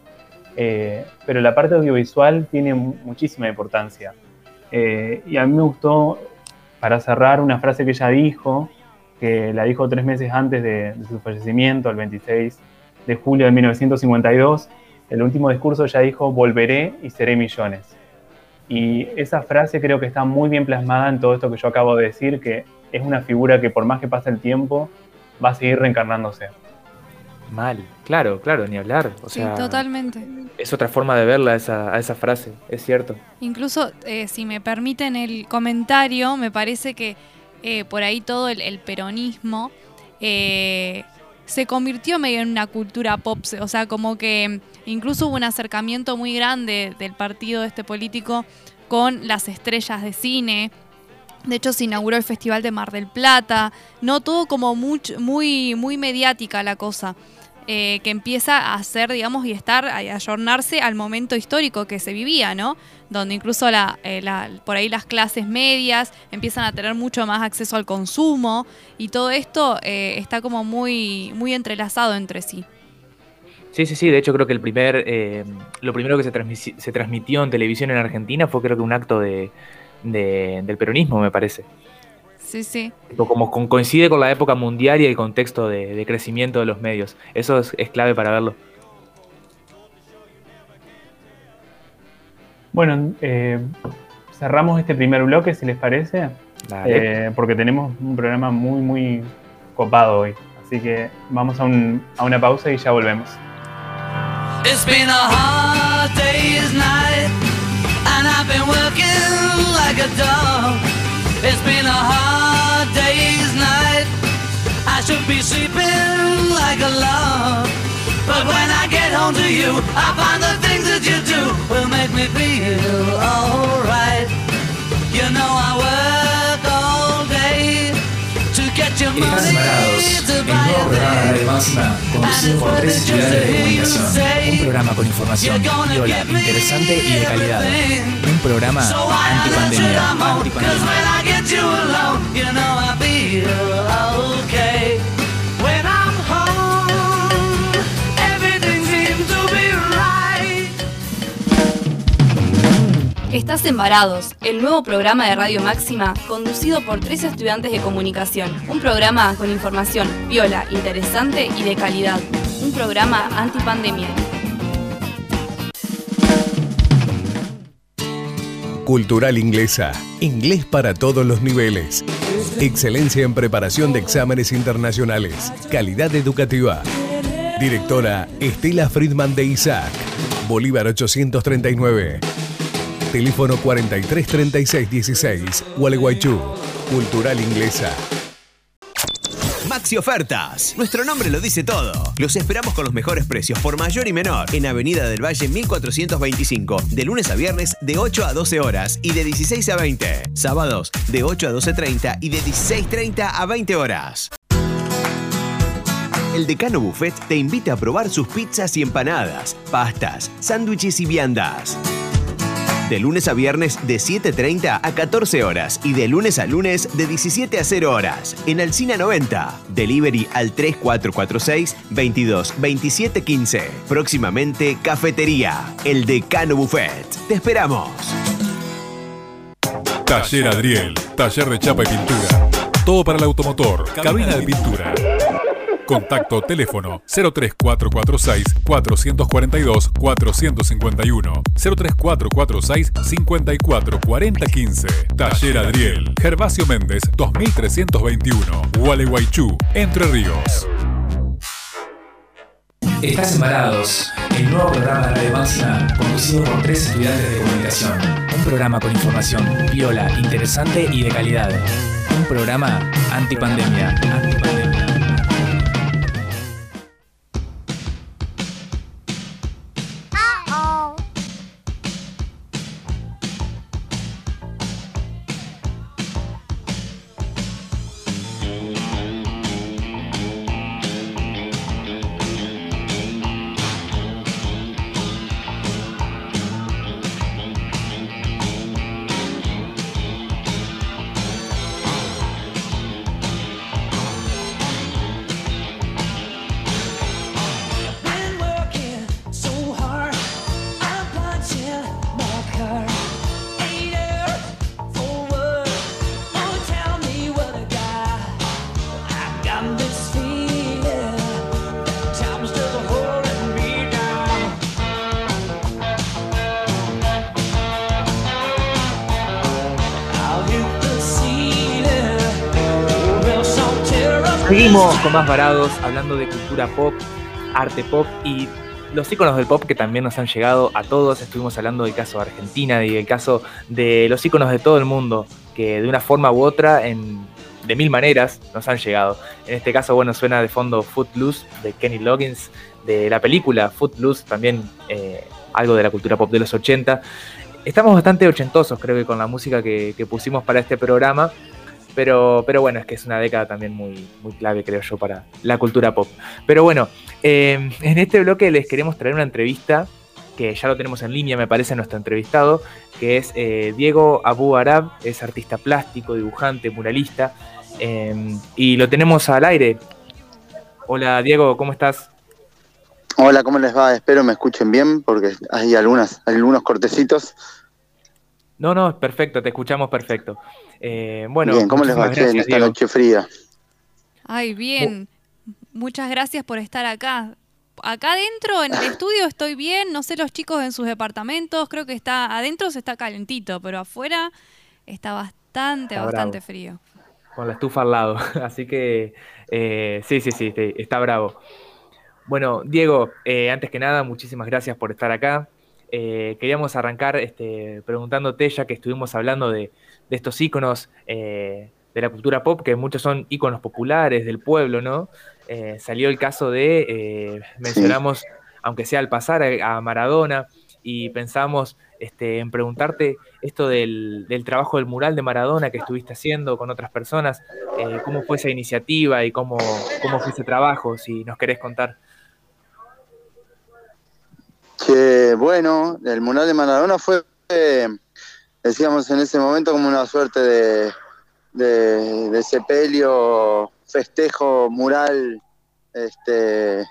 Speaker 3: Eh, pero la parte audiovisual tiene muchísima importancia. Eh, y a mí me gustó, para cerrar, una frase que ella dijo, que la dijo tres meses antes de, de su fallecimiento, el 26 de julio de 1952, el último discurso ya dijo, volveré y seré millones. Y esa frase creo que está muy bien plasmada en todo esto que yo acabo de decir, que es una figura que por más que pase el tiempo, va a seguir reencarnándose.
Speaker 4: Mal, claro, claro, ni hablar. O
Speaker 5: sí, totalmente.
Speaker 4: Es otra forma de verla esa, a esa frase, es cierto.
Speaker 5: Incluso, eh, si me permiten el comentario, me parece que eh, por ahí todo el, peronismo eh, se convirtió medio en una cultura pop, o sea, como que incluso hubo un acercamiento muy grande del partido de este político con las estrellas de cine. De hecho, se inauguró el Festival de Mar del Plata. No todo como muy, muy, muy mediática la cosa. Eh, que empieza a hacer, digamos, y estar, a ayornarse al momento histórico que se vivía, ¿no? Donde incluso eh, la, por ahí las clases medias empiezan a tener mucho más acceso al consumo y todo esto eh, está como muy, muy entrelazado entre sí.
Speaker 4: Sí, sí, sí. De hecho, creo que el primer, lo primero que se, se, transmitió en televisión en Argentina fue creo que un acto de, del peronismo, me parece.
Speaker 5: Sí, sí.
Speaker 4: Como coincide con la época mundial y el contexto de, crecimiento de los medios. Eso es, clave para verlo.
Speaker 3: Bueno, eh, cerramos este primer bloque, si les parece. Eh, porque tenemos un programa muy, muy copado hoy. Así que vamos a, a una pausa y ya volvemos. It's been a hard day's night, and I've been working like a dog. It's been a hard day's night. I should be sleeping like a log. But when I get home to you, I find the things that you do will make me feel alright. You know I work to get your money to buy a thing. conducido por tres estudiantes de comunicación. Un programa con información viola, interesante y de calidad. Un programa antipandemia. antipandemia.
Speaker 1: Estás en Varados, el nuevo programa de Radio Máxima conducido por tres estudiantes de comunicación. Un programa con información viola, interesante y de calidad. Un programa antipandemia.
Speaker 7: Cultural Inglesa. Inglés para todos los niveles. Excelencia en preparación de exámenes internacionales. Calidad educativa. Directora Estela Friedman de Isaac. Bolívar 839. Teléfono 433616. Gualeguaychú. Cultural Inglesa.
Speaker 8: Maxi Ofertas. Nuestro nombre lo dice todo. Los esperamos con los mejores precios por mayor y menor en Avenida del Valle 1425, de lunes a viernes de 8 a 12 horas y de 16 a 20. Sábados de 8 a 12.30 y de 16.30 a 20 horas. El Decano Buffet te invita a probar sus pizzas y empanadas, pastas, sándwiches y viandas. De lunes a viernes de 7.30 a 14 horas y de lunes a lunes de 17 a 0 horas. En Alcina 90. Delivery al 3446 22 27 15. Próximamente Cafetería. El Decano Buffet. Te esperamos.
Speaker 9: Taller Adriel. Taller de chapa y pintura. Todo para el automotor. Cabina de pintura. Contacto teléfono 03446 442 451 03446 544015 Taller Adriel Gervasio Méndez 2321 Gualeguaychú Entre Ríos
Speaker 10: Estás embarados, el nuevo programa de Radio Máxima conducido por tres estudiantes de comunicación. Un programa con información viola, interesante y de calidad. Un programa antipandemia. antipandemia.
Speaker 4: Más varados, hablando de cultura pop, arte pop y los íconos del pop que también nos han llegado a todos. Estuvimos hablando del caso de Argentina y del caso de los íconos de todo el mundo, que de una forma u otra, en, de mil maneras, nos han llegado. En este caso, bueno, suena de fondo Footloose de Kenny Loggins, de la película Footloose, también eh, algo de la cultura pop de los 80. Estamos bastante ochentosos, creo que, con la música que, que pusimos para este programa. Pero, pero bueno, es que es una década también muy, muy clave, creo yo, para la cultura pop. Pero bueno, eh, en este bloque les queremos traer una entrevista que ya lo tenemos en línea, me parece, nuestro entrevistado, que es eh, Diego Abu Arab, es artista plástico, dibujante, muralista, eh, y lo tenemos al aire. Hola Diego, ¿cómo estás?
Speaker 11: Hola, ¿cómo les va? Espero me escuchen bien porque hay algunas, algunos cortecitos.
Speaker 4: No, no, perfecto, te escuchamos perfecto. Eh, bueno,
Speaker 11: bien, ¿cómo les va che, en
Speaker 4: gracias,
Speaker 11: esta
Speaker 4: Diego.
Speaker 11: noche fría?
Speaker 5: Ay, bien. Muchas gracias por estar acá. Acá adentro en el estudio estoy bien, no sé los chicos en sus departamentos, creo que está adentro se está calentito, pero afuera está bastante,
Speaker 4: Está
Speaker 5: bastante
Speaker 4: bravo.
Speaker 5: frío.
Speaker 4: con la estufa al lado. Así que eh, sí, sí, sí, sí, está bravo. Bueno, Diego, eh, antes que nada, muchísimas gracias por estar acá. Eh, queríamos arrancar este, preguntándote, ya que estuvimos hablando de, de estos íconos eh, de la cultura pop, que muchos son íconos populares del pueblo, ¿no? Eh, salió el caso de, eh, mencionamos, aunque sea al pasar, a, a Maradona, y pensamos este, en preguntarte esto del, del trabajo del mural de Maradona que estuviste haciendo con otras personas, eh, cómo fue esa iniciativa y cómo, cómo fue ese trabajo, si nos querés contar.
Speaker 11: Que bueno, el mural de Maradona fue, eh, decíamos en ese momento, como una suerte de, de, de sepelio, festejo, mural, este,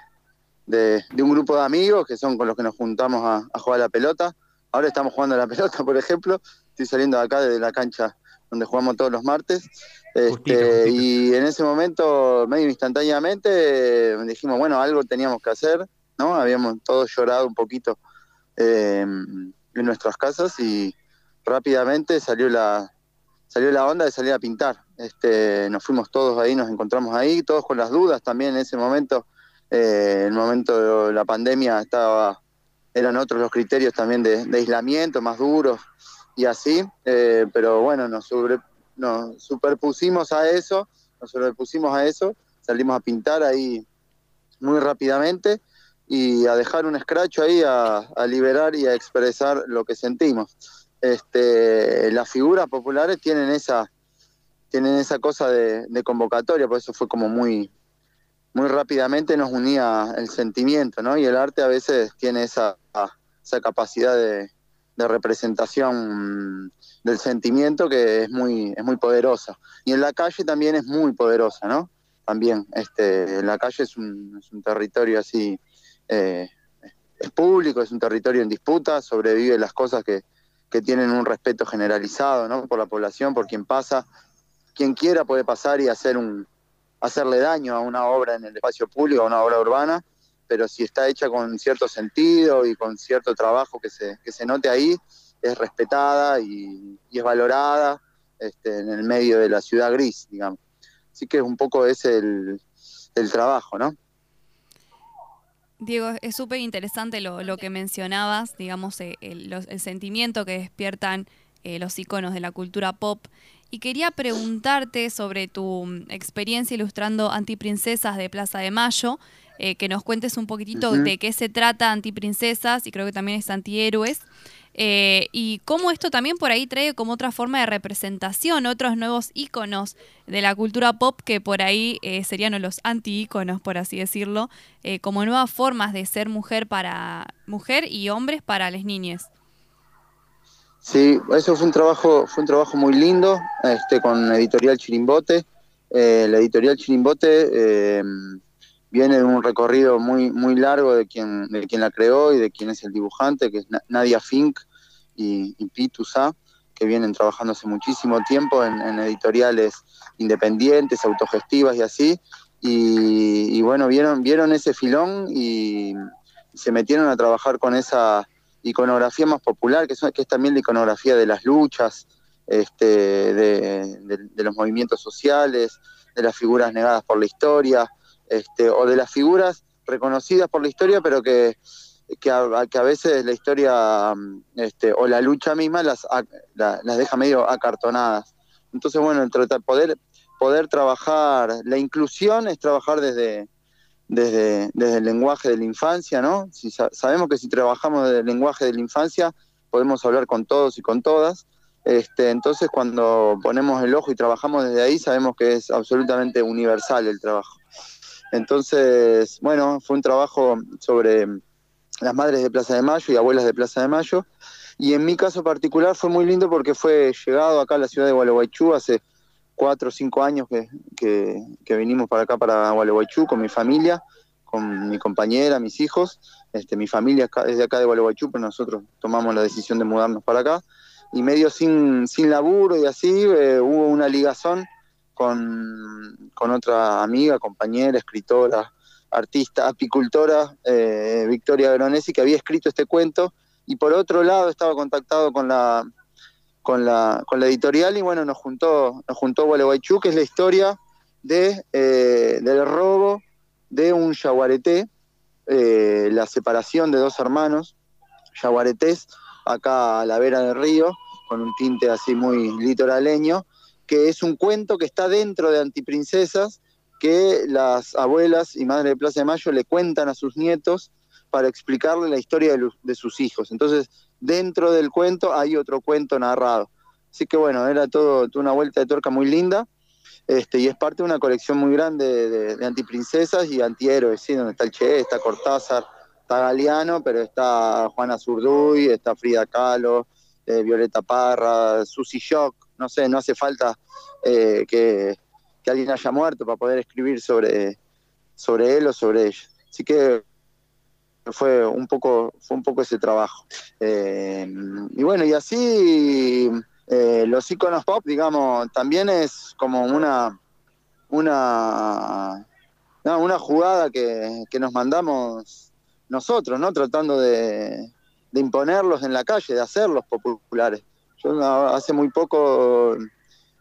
Speaker 11: de, de un grupo de amigos que son con los que nos juntamos a, a jugar a la pelota. Ahora estamos jugando a la pelota, por ejemplo. Estoy saliendo de acá de la cancha donde jugamos todos los martes. Este, Y en ese momento, medio instantáneamente, dijimos, bueno, algo teníamos que hacer, ¿no? Habíamos todos llorado un poquito eh, en nuestras casas y rápidamente salió la, salió la onda de salir a pintar. Este, nos fuimos todos ahí, nos encontramos ahí, todos con las dudas también en ese momento. Eh, en el momento de la pandemia estaba, eran otros los criterios también de, aislamiento, más duros y así, eh, pero bueno, nos, sobre, superpusimos a eso, nos sobrepusimos a eso, salimos a pintar ahí muy rápidamente y a dejar un escracho ahí, a liberar y a expresar lo que sentimos. Este, las figuras populares tienen esa, tienen esa cosa de, convocatoria, por eso fue como muy, muy rápidamente nos unía el sentimiento, ¿no? Y el arte a veces tiene esa, esa capacidad de, de representación mm, del sentimiento que es muy, es muy poderosa. Y en la calle también es muy poderosa, ¿no? También, este, la calle es un, es un territorio así, eh, es público, es un territorio en disputa, sobrevive las cosas que, que tienen un respeto generalizado, ¿no? Por la población, por quien pasa, quien quiera puede pasar y hacer un, hacerle daño a una obra en el espacio público, a una obra urbana, pero si está hecha con cierto sentido y con cierto trabajo que se, que se note ahí, es respetada y, y es valorada este, en el medio de la ciudad gris, digamos. Así que un poco es el, el trabajo, ¿no?
Speaker 5: Diego, es súper interesante lo, lo, que mencionabas, digamos, eh, el, los, el, sentimiento que despiertan eh, los iconos de la cultura pop. Y quería preguntarte sobre tu mm, experiencia ilustrando Antiprincesas de Plaza de Mayo, eh, que nos cuentes un poquitito uh -huh. de qué se trata Antiprincesas y creo que también es Antihéroes. Eh, y cómo esto también por ahí trae como otra forma de representación, otros nuevos íconos de la cultura pop que por ahí eh, serían los anti-íconos, por así decirlo, eh, como nuevas formas de ser mujer para mujer y hombres para las niñas.
Speaker 11: Sí, eso fue un trabajo, fue un trabajo muy lindo, este, con Editorial Chirimbote. Eh, la Editorial Chirimbote viene de un recorrido muy, muy largo de quien, de quien la creó y de quien es el dibujante, que es Nadia Fink y, y Pitu Sa, que vienen trabajando hace muchísimo tiempo en, editoriales independientes, autogestivas y así. Y, bueno, vieron, vieron ese filón y se metieron a trabajar con esa iconografía más popular, que es, también la iconografía de las luchas, este, de los movimientos sociales, de las figuras negadas por la historia, este, o de las figuras reconocidas por la historia, pero que, que, a, veces la historia este, o la lucha misma las, la, las deja medio acartonadas. Entonces, bueno, poder, poder trabajar, la inclusión es trabajar desde, desde, desde el lenguaje de la infancia, ¿no? Sabemos que si trabajamos desde el lenguaje de la infancia, podemos hablar con todos y con todas. Este, entonces, cuando ponemos el ojo y trabajamos desde ahí, sabemos que es absolutamente universal el trabajo. Entonces, bueno, fue un trabajo sobre las madres de Plaza de Mayo y abuelas de Plaza de Mayo. Y en mi caso particular fue muy lindo porque fue llegado acá a la ciudad de Gualeguaychú hace cuatro o cinco años que, que, vinimos para acá, para Gualeguaychú, con mi familia, con mi compañera, mis hijos. Este, mi familia es de acá de Gualeguaychú, pero nosotros tomamos la decisión de mudarnos para acá. Y medio sin, sin laburo y así, eh, hubo una ligazón con, con, otra amiga, compañera, escritora, artista, apicultora, eh, Victoria Veronesi, que había escrito este cuento, y por otro lado estaba contactado con la, con la, con la editorial y bueno, nos juntó, nos juntó Gualeguaychú, que es la historia de, eh, del robo de un yaguareté, eh, la separación de dos hermanos, yaguaretés, acá a la vera del río, con un tinte así muy litoraleño, que es un cuento que está dentro de Antiprincesas, que las abuelas y madres de Plaza de Mayo le cuentan a sus nietos para explicarle la historia de, de, sus hijos. Entonces, dentro del cuento hay otro cuento narrado. Así que bueno, era todo, una vuelta de tuerca muy linda. Este, y es parte de una colección muy grande de, antiprincesas y antihéroes, ¿sí? donde está el Che, está Cortázar, está Galeano, pero está Juana Zurduy, está Frida Kahlo, eh, Violeta Parra, Susy Shock, no sé, no hace falta eh, que, alguien haya muerto para poder escribir sobre, sobre él o sobre ella. Así que fue un poco, fue un poco ese trabajo. Eh, y bueno, y así eh, los iconos pop, digamos, también es como una, una, una jugada que, que nos mandamos nosotros, ¿no? Tratando de, de imponerlos en la calle, de hacerlos populares. Hace muy poco,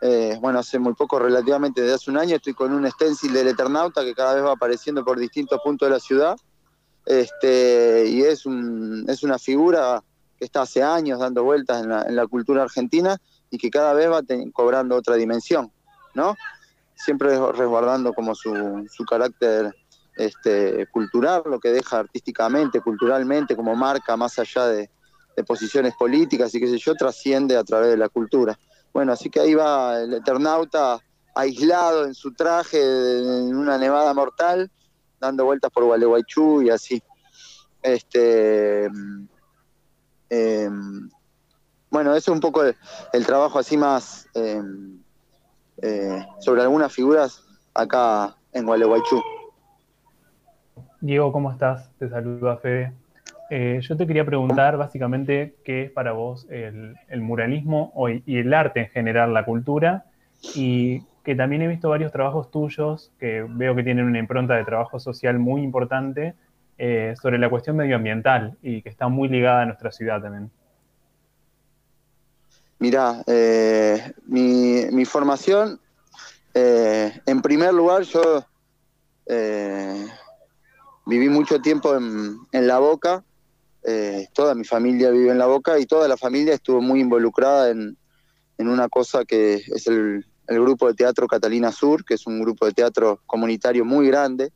Speaker 11: eh, bueno, hace muy poco, relativamente desde hace un año, estoy con un stencil del Eternauta que cada vez va apareciendo por distintos puntos de la ciudad. Este, y es, un, es una figura que está hace años dando vueltas en la, en la cultura argentina y que cada vez va cobrando otra dimensión, ¿no? Siempre resguardando como su, su carácter este, cultural, lo que deja artísticamente, culturalmente, como marca más allá de, de posiciones políticas y qué sé yo, trasciende a través de la cultura. Bueno, así que ahí va el Eternauta aislado en su traje, en una nevada mortal, dando vueltas por Gualeguaychú y así. Este, eh, bueno, eso es un poco el, trabajo así más eh, eh, sobre algunas figuras acá en Gualeguaychú.
Speaker 3: Diego, ¿cómo estás? Te saluda Fede. Eh, yo te quería preguntar básicamente qué es para vos el, muralismo y el arte en general, la cultura, y que también he visto varios trabajos tuyos que veo que tienen una impronta de trabajo social muy importante eh, sobre la cuestión medioambiental y que está muy ligada a nuestra ciudad también.
Speaker 11: Mirá, eh, mi, formación, en primer lugar, yo viví mucho tiempo en La Boca, eh, toda mi familia vive en La Boca y toda la familia estuvo muy involucrada en, en una cosa que es el, el grupo de teatro Catalina Sur, que es un grupo de teatro comunitario muy grande.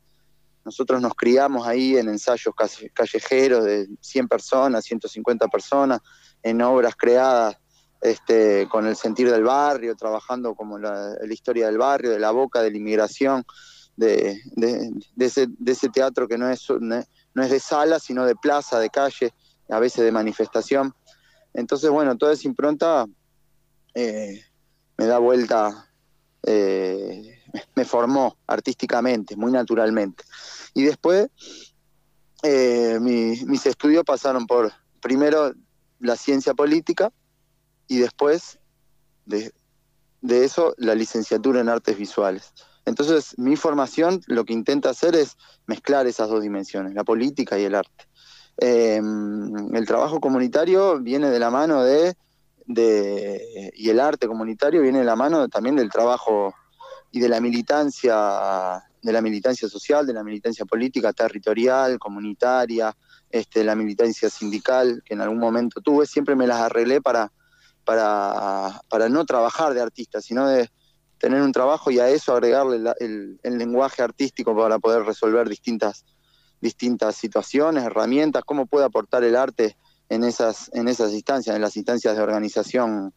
Speaker 11: Nosotros nos criamos ahí en ensayos calle- callejeros de 100 personas, 150 personas, en obras creadas este, con el sentir del barrio, trabajando como la, historia del barrio, de la boca, de la inmigración, de, de- de ese, de ese teatro que no es, no es- no es de sala, sino de plaza, de calle, a veces de manifestación. Entonces, bueno, toda esa impronta eh, me da vuelta, eh, me formó artísticamente, muy naturalmente. Y después, eh, mi- mis estudios pasaron por, primero, la ciencia política, y después de, de eso la licenciatura en artes visuales. Entonces mi formación lo que intenta hacer es mezclar esas dos dimensiones, la política y el arte. Eh, el trabajo comunitario viene de la mano de, de- y el arte comunitario viene de la mano también del trabajo y de la militancia, de la militancia social, de la militancia política, territorial, comunitaria, este, la militancia sindical que en algún momento tuve, siempre me las arreglé para, para, para no trabajar de artista, sino de tener un trabajo y a eso agregarle el lenguaje artístico para poder resolver distintas, distintas situaciones, herramientas, cómo puede aportar el arte en esas, en esas instancias, en las instancias de organización,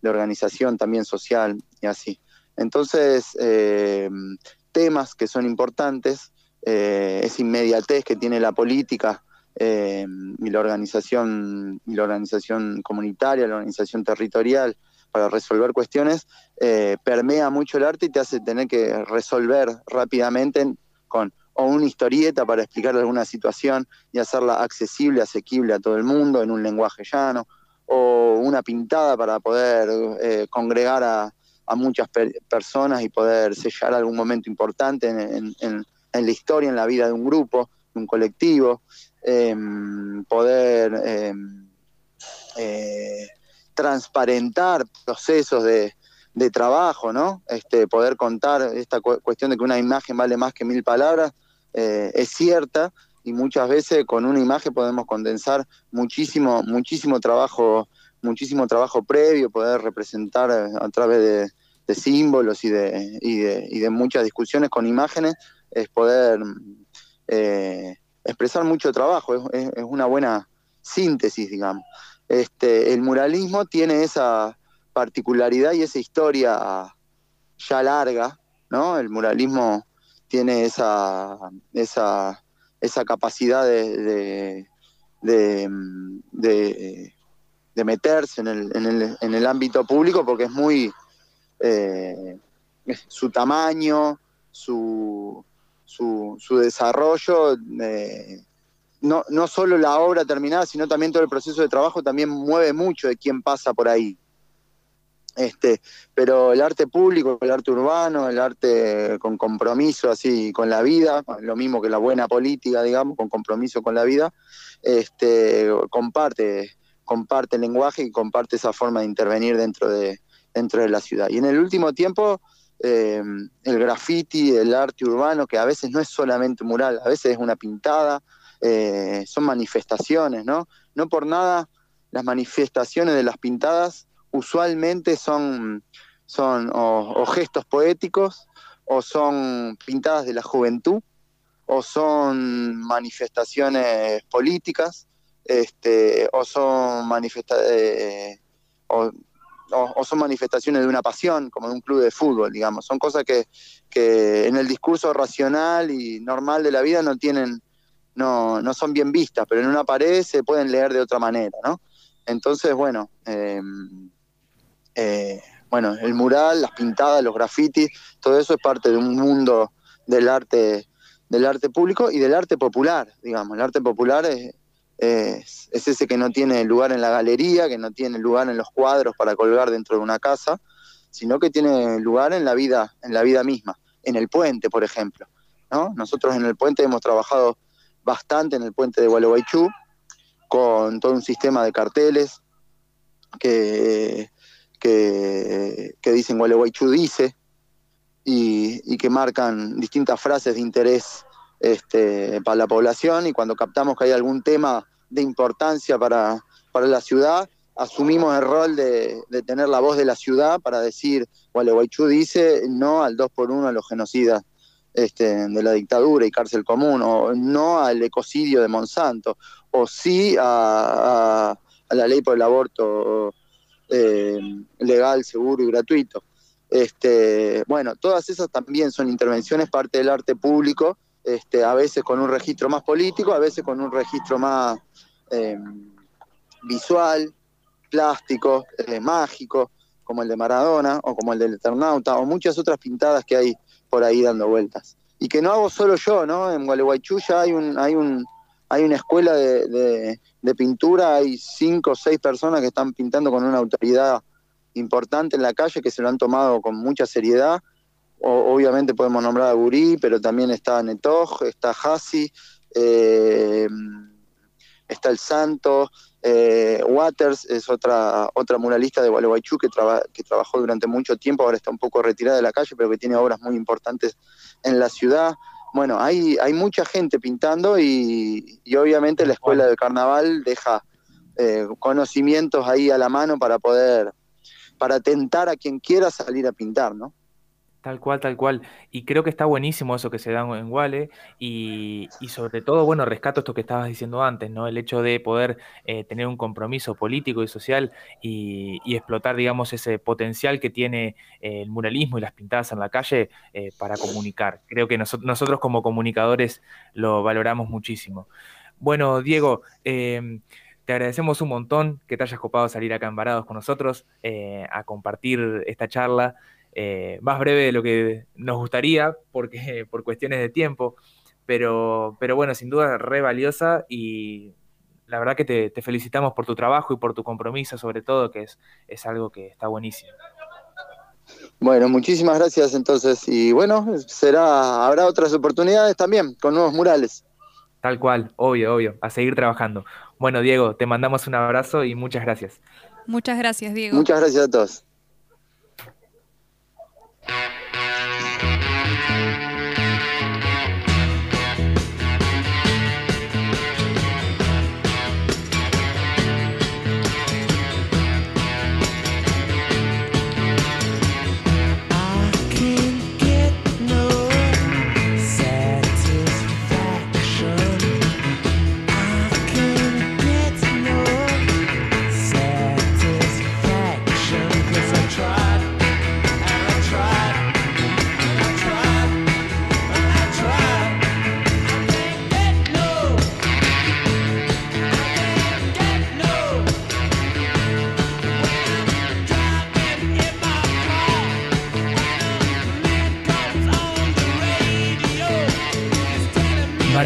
Speaker 11: de organización también social y así. Entonces, eh, temas que son importantes, eh, esa inmediatez que tiene la política eh, y la organización y la organización comunitaria, la organización territorial para resolver cuestiones, eh, permea mucho el arte y te hace tener que resolver rápidamente en- con o una historieta para explicar alguna situación y hacerla accesible, asequible a todo el mundo en un lenguaje llano, o una pintada para poder eh, congregar a, a muchas per- personas y poder sellar algún momento importante en- en la historia, en la vida de un grupo, de un colectivo, em, poder em, eh, transparentar procesos de, de trabajo, ¿no? Este, poder contar esta cu- cuestión de que una imagen vale más que mil palabras, eh, es cierta y muchas veces con una imagen podemos condensar muchísimo, muchísimo trabajo, muchísimo trabajo previo, poder representar eh, a través de, símbolos y de, y, de, y de muchas discusiones con imágenes, es poder eh, expresar mucho trabajo, es- es una buena síntesis, digamos. Este, el muralismo tiene esa particularidad y esa historia ya larga, ¿no? El muralismo tiene esa, esa, esa capacidad de, de, de, meterse en el, en, el, en el ámbito público porque es muy eh, su tamaño, su, su, su desarrollo, eh, no, no solo la obra terminada, sino también todo el proceso de trabajo también mueve mucho de quién pasa por ahí. Este, pero el arte público, el arte urbano, el arte con compromiso así con la vida, lo mismo que la buena política, digamos, con compromiso con la vida, este, comparte, comparte el lenguaje y comparte esa forma de intervenir dentro de, dentro de la ciudad. Y en el último tiempo, eh, el graffiti, el arte urbano, que a veces no es solamente mural, a veces es una pintada, eh, son manifestaciones, ¿no? No por nada las manifestaciones de las pintadas usualmente son, son o, gestos poéticos, o son pintadas de la juventud, o son manifestaciones políticas, este, o son eh, son manifestaciones de una pasión, como de un club de fútbol, digamos. Son cosas que, que en el discurso racional y normal de la vida no tienen, no, no son bien vistas, pero en una pared se pueden leer de otra manera, ¿no? Entonces, bueno, eh, eh, bueno, el mural, las pintadas, los grafitis, todo eso es parte de un mundo del arte, del arte público y del arte popular, digamos. El arte popular es, es, es ese que no tiene lugar en la galería, que no tiene lugar en los cuadros para colgar dentro de una casa, sino que tiene lugar en la vida, en la vida misma, en el puente, por ejemplo. ¿no? Nosotros en el puente hemos trabajado bastante en el puente de Gualeguaychú, con todo un sistema de carteles que, que, dicen Gualeguaychú dice y, y que marcan distintas frases de interés este, para la población y cuando captamos que hay algún tema de importancia para, para la ciudad, asumimos el rol de, de tener la voz de la ciudad para decir, Gualeguaychú dice no al 2 por 1 a los genocidas este, de la dictadura y cárcel común, o no al ecocidio de Monsanto, o sí a, la ley por el aborto eh, legal, seguro y gratuito. Este, bueno, todas esas también son intervenciones, parte del arte público, este, a veces con un registro más político, a veces con un registro más eh, visual, plástico, eh, mágico, como el de Maradona o como el del Eternauta, o muchas otras pintadas que hay por ahí dando vueltas. Y que no hago solo yo, ¿no? En Gualeguaychú ya hay un, hay un, hay una escuela de, pintura, hay cinco o seis personas que están pintando con una autoridad importante en la calle, que se lo han tomado con mucha seriedad. Obviamente podemos nombrar a Gurí, pero también está Netoj, está Hassi, eh, está El Santo, eh, Waters es otra, otra muralista de Gualeguaychú que, traba- que trabajó durante mucho tiempo, ahora está un poco retirada de la calle, pero que tiene obras muy importantes en la ciudad. Bueno, hay, hay mucha gente pintando y, y obviamente la escuela del carnaval deja eh, conocimientos ahí a la mano para poder, para tentar a quien quiera salir a pintar, ¿no?
Speaker 4: Tal cual, tal cual. Y creo que está buenísimo eso que se da en Wale y, y sobre todo, bueno, rescato esto que estabas diciendo antes, ¿no? El hecho de poder eh, tener un compromiso político y social y, y explotar, digamos, ese potencial que tiene eh, el muralismo y las pintadas en la calle eh, para comunicar. Creo que noso- nosotros como comunicadores lo valoramos muchísimo. Bueno, Diego, eh, te agradecemos un montón que te hayas copado salir acá en Varados con nosotros a compartir esta charla eh, más breve de lo que nos gustaría porque, por cuestiones de tiempo, pero, pero bueno, sin duda re valiosa y la verdad que te, te felicitamos por tu trabajo y por tu compromiso sobre todo, que es, es algo que está buenísimo.
Speaker 11: Bueno, muchísimas gracias entonces. Y bueno, será, habrá otras oportunidades también con nuevos murales.
Speaker 4: Tal cual, obvio, obvio, a seguir trabajando. Bueno, Diego, te mandamos un abrazo y muchas gracias.
Speaker 5: Muchas gracias, Diego.
Speaker 11: Muchas gracias a todos.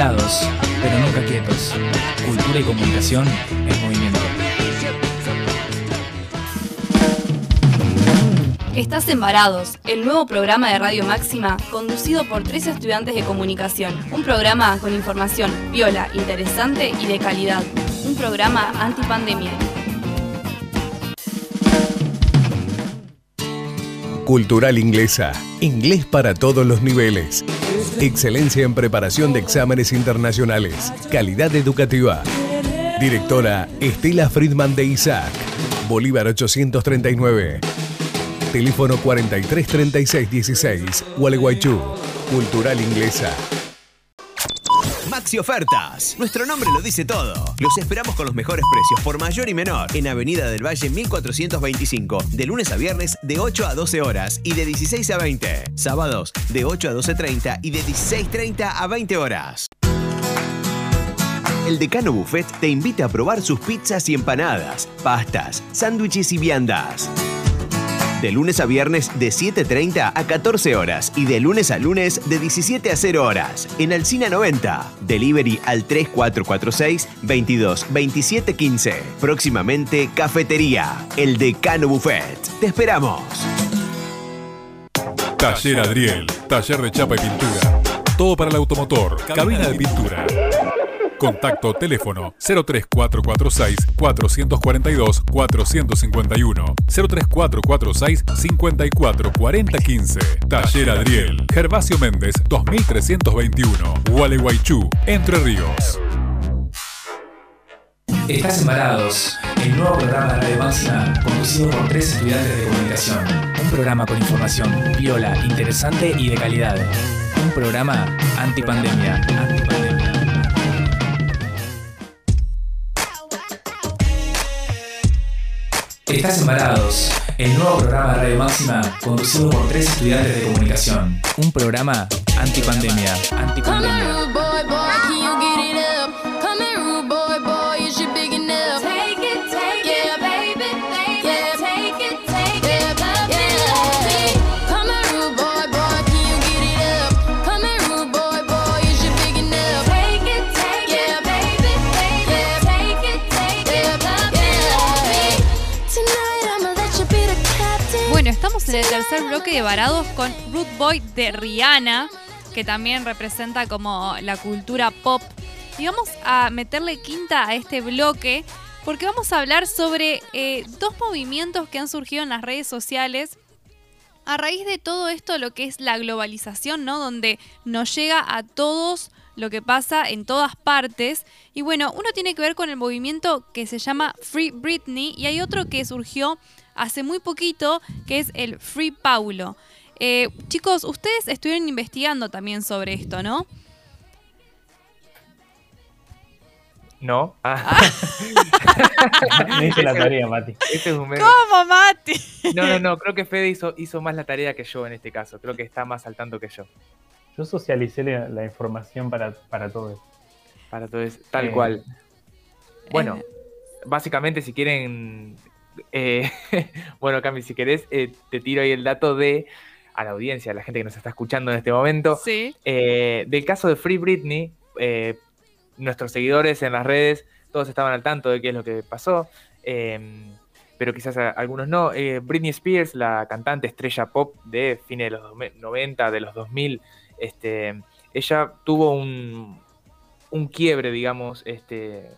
Speaker 10: Pero nunca quietos. Cultura y comunicación en movimiento.
Speaker 1: Estás en Varados, el nuevo programa de Radio Máxima conducido por tres estudiantes de comunicación. Un programa con información viola, interesante y de calidad. Un programa antipandemia.
Speaker 7: Cultural Inglesa. Inglés para todos los niveles. Excelencia en preparación de exámenes internacionales. Calidad educativa. Directora Estela Friedman de Isaac. Bolívar 839. Teléfono 433616. Gualeguaychú. Cultural Inglesa.
Speaker 8: Maxi Ofertas. Nuestro nombre lo dice todo. Los esperamos con los mejores precios por mayor y menor en Avenida del Valle 1425, de lunes a viernes de 8 a 12 horas y de 16 a 20. Sábados de 8 a 12.30 y de 16.30 a 20 horas. El Decano Buffet te invita a probar sus pizzas y empanadas, pastas, sándwiches y viandas. De lunes a viernes de 7.30 a 14 horas y de lunes a lunes de 17 a 0 horas. En Alcina 90. Delivery al 3446 22 27 15. Próximamente Cafetería. El Decano Buffet. Te esperamos.
Speaker 9: Taller Adriel, taller de chapa y pintura. Todo para el automotor, cabina de pintura. Contacto teléfono 03446 442 451 03446 544015 Taller Adriel Gervasio Méndez 2321 Gualeguaychú Entre Ríos
Speaker 10: Estás embarados, el nuevo programa de Máxima conducido por tres estudiantes de comunicación. Un programa con información viola, interesante y de calidad. Un programa antipandemia. antipandemia. Estás embarados, el nuevo programa de Radio Máxima conducido por tres estudiantes de comunicación. Un programa antipandemia. Antipandemia.
Speaker 5: El tercer bloque de Varados con Root Boy de Rihanna, que también representa como la cultura pop. Y vamos a meterle quinta a este bloque porque vamos a hablar sobre eh, dos movimientos que han surgido en las redes sociales a raíz de todo esto, lo que es la globalización, ¿no? Donde nos llega a todos lo que pasa en todas partes. Y bueno, uno tiene que ver con el movimiento que se llama Free Britney y hay otro que surgió hace muy poquito, que es el Free Paulo. Eh, chicos, ustedes estuvieron investigando también sobre esto, ¿no?
Speaker 4: No. Ah.
Speaker 3: No hice la tarea, Mati.
Speaker 4: Este es un meme.
Speaker 5: ¿Cómo, Mati?
Speaker 4: No, no, no. Creo que Fede hizo, hizo más la tarea que yo en este caso. Creo que está más al tanto que yo.
Speaker 3: Yo socialicé la, la información para, para todo eso.
Speaker 4: Para todo eso. Tal
Speaker 3: Eh,
Speaker 4: cual. Bueno, básicamente si quieren... eh, bueno, Cami, si querés, eh, te tiro ahí el dato de a la audiencia, a la gente que nos está escuchando en este momento.
Speaker 5: Sí.
Speaker 4: Eh, del caso de Free Britney, nuestros seguidores en las redes, todos estaban al tanto de qué es lo que pasó, eh, pero quizás a- algunos no. Britney Spears, la cantante estrella pop de fines de los dos- 90, de los 2000, este, ella tuvo un, un quiebre, digamos, este,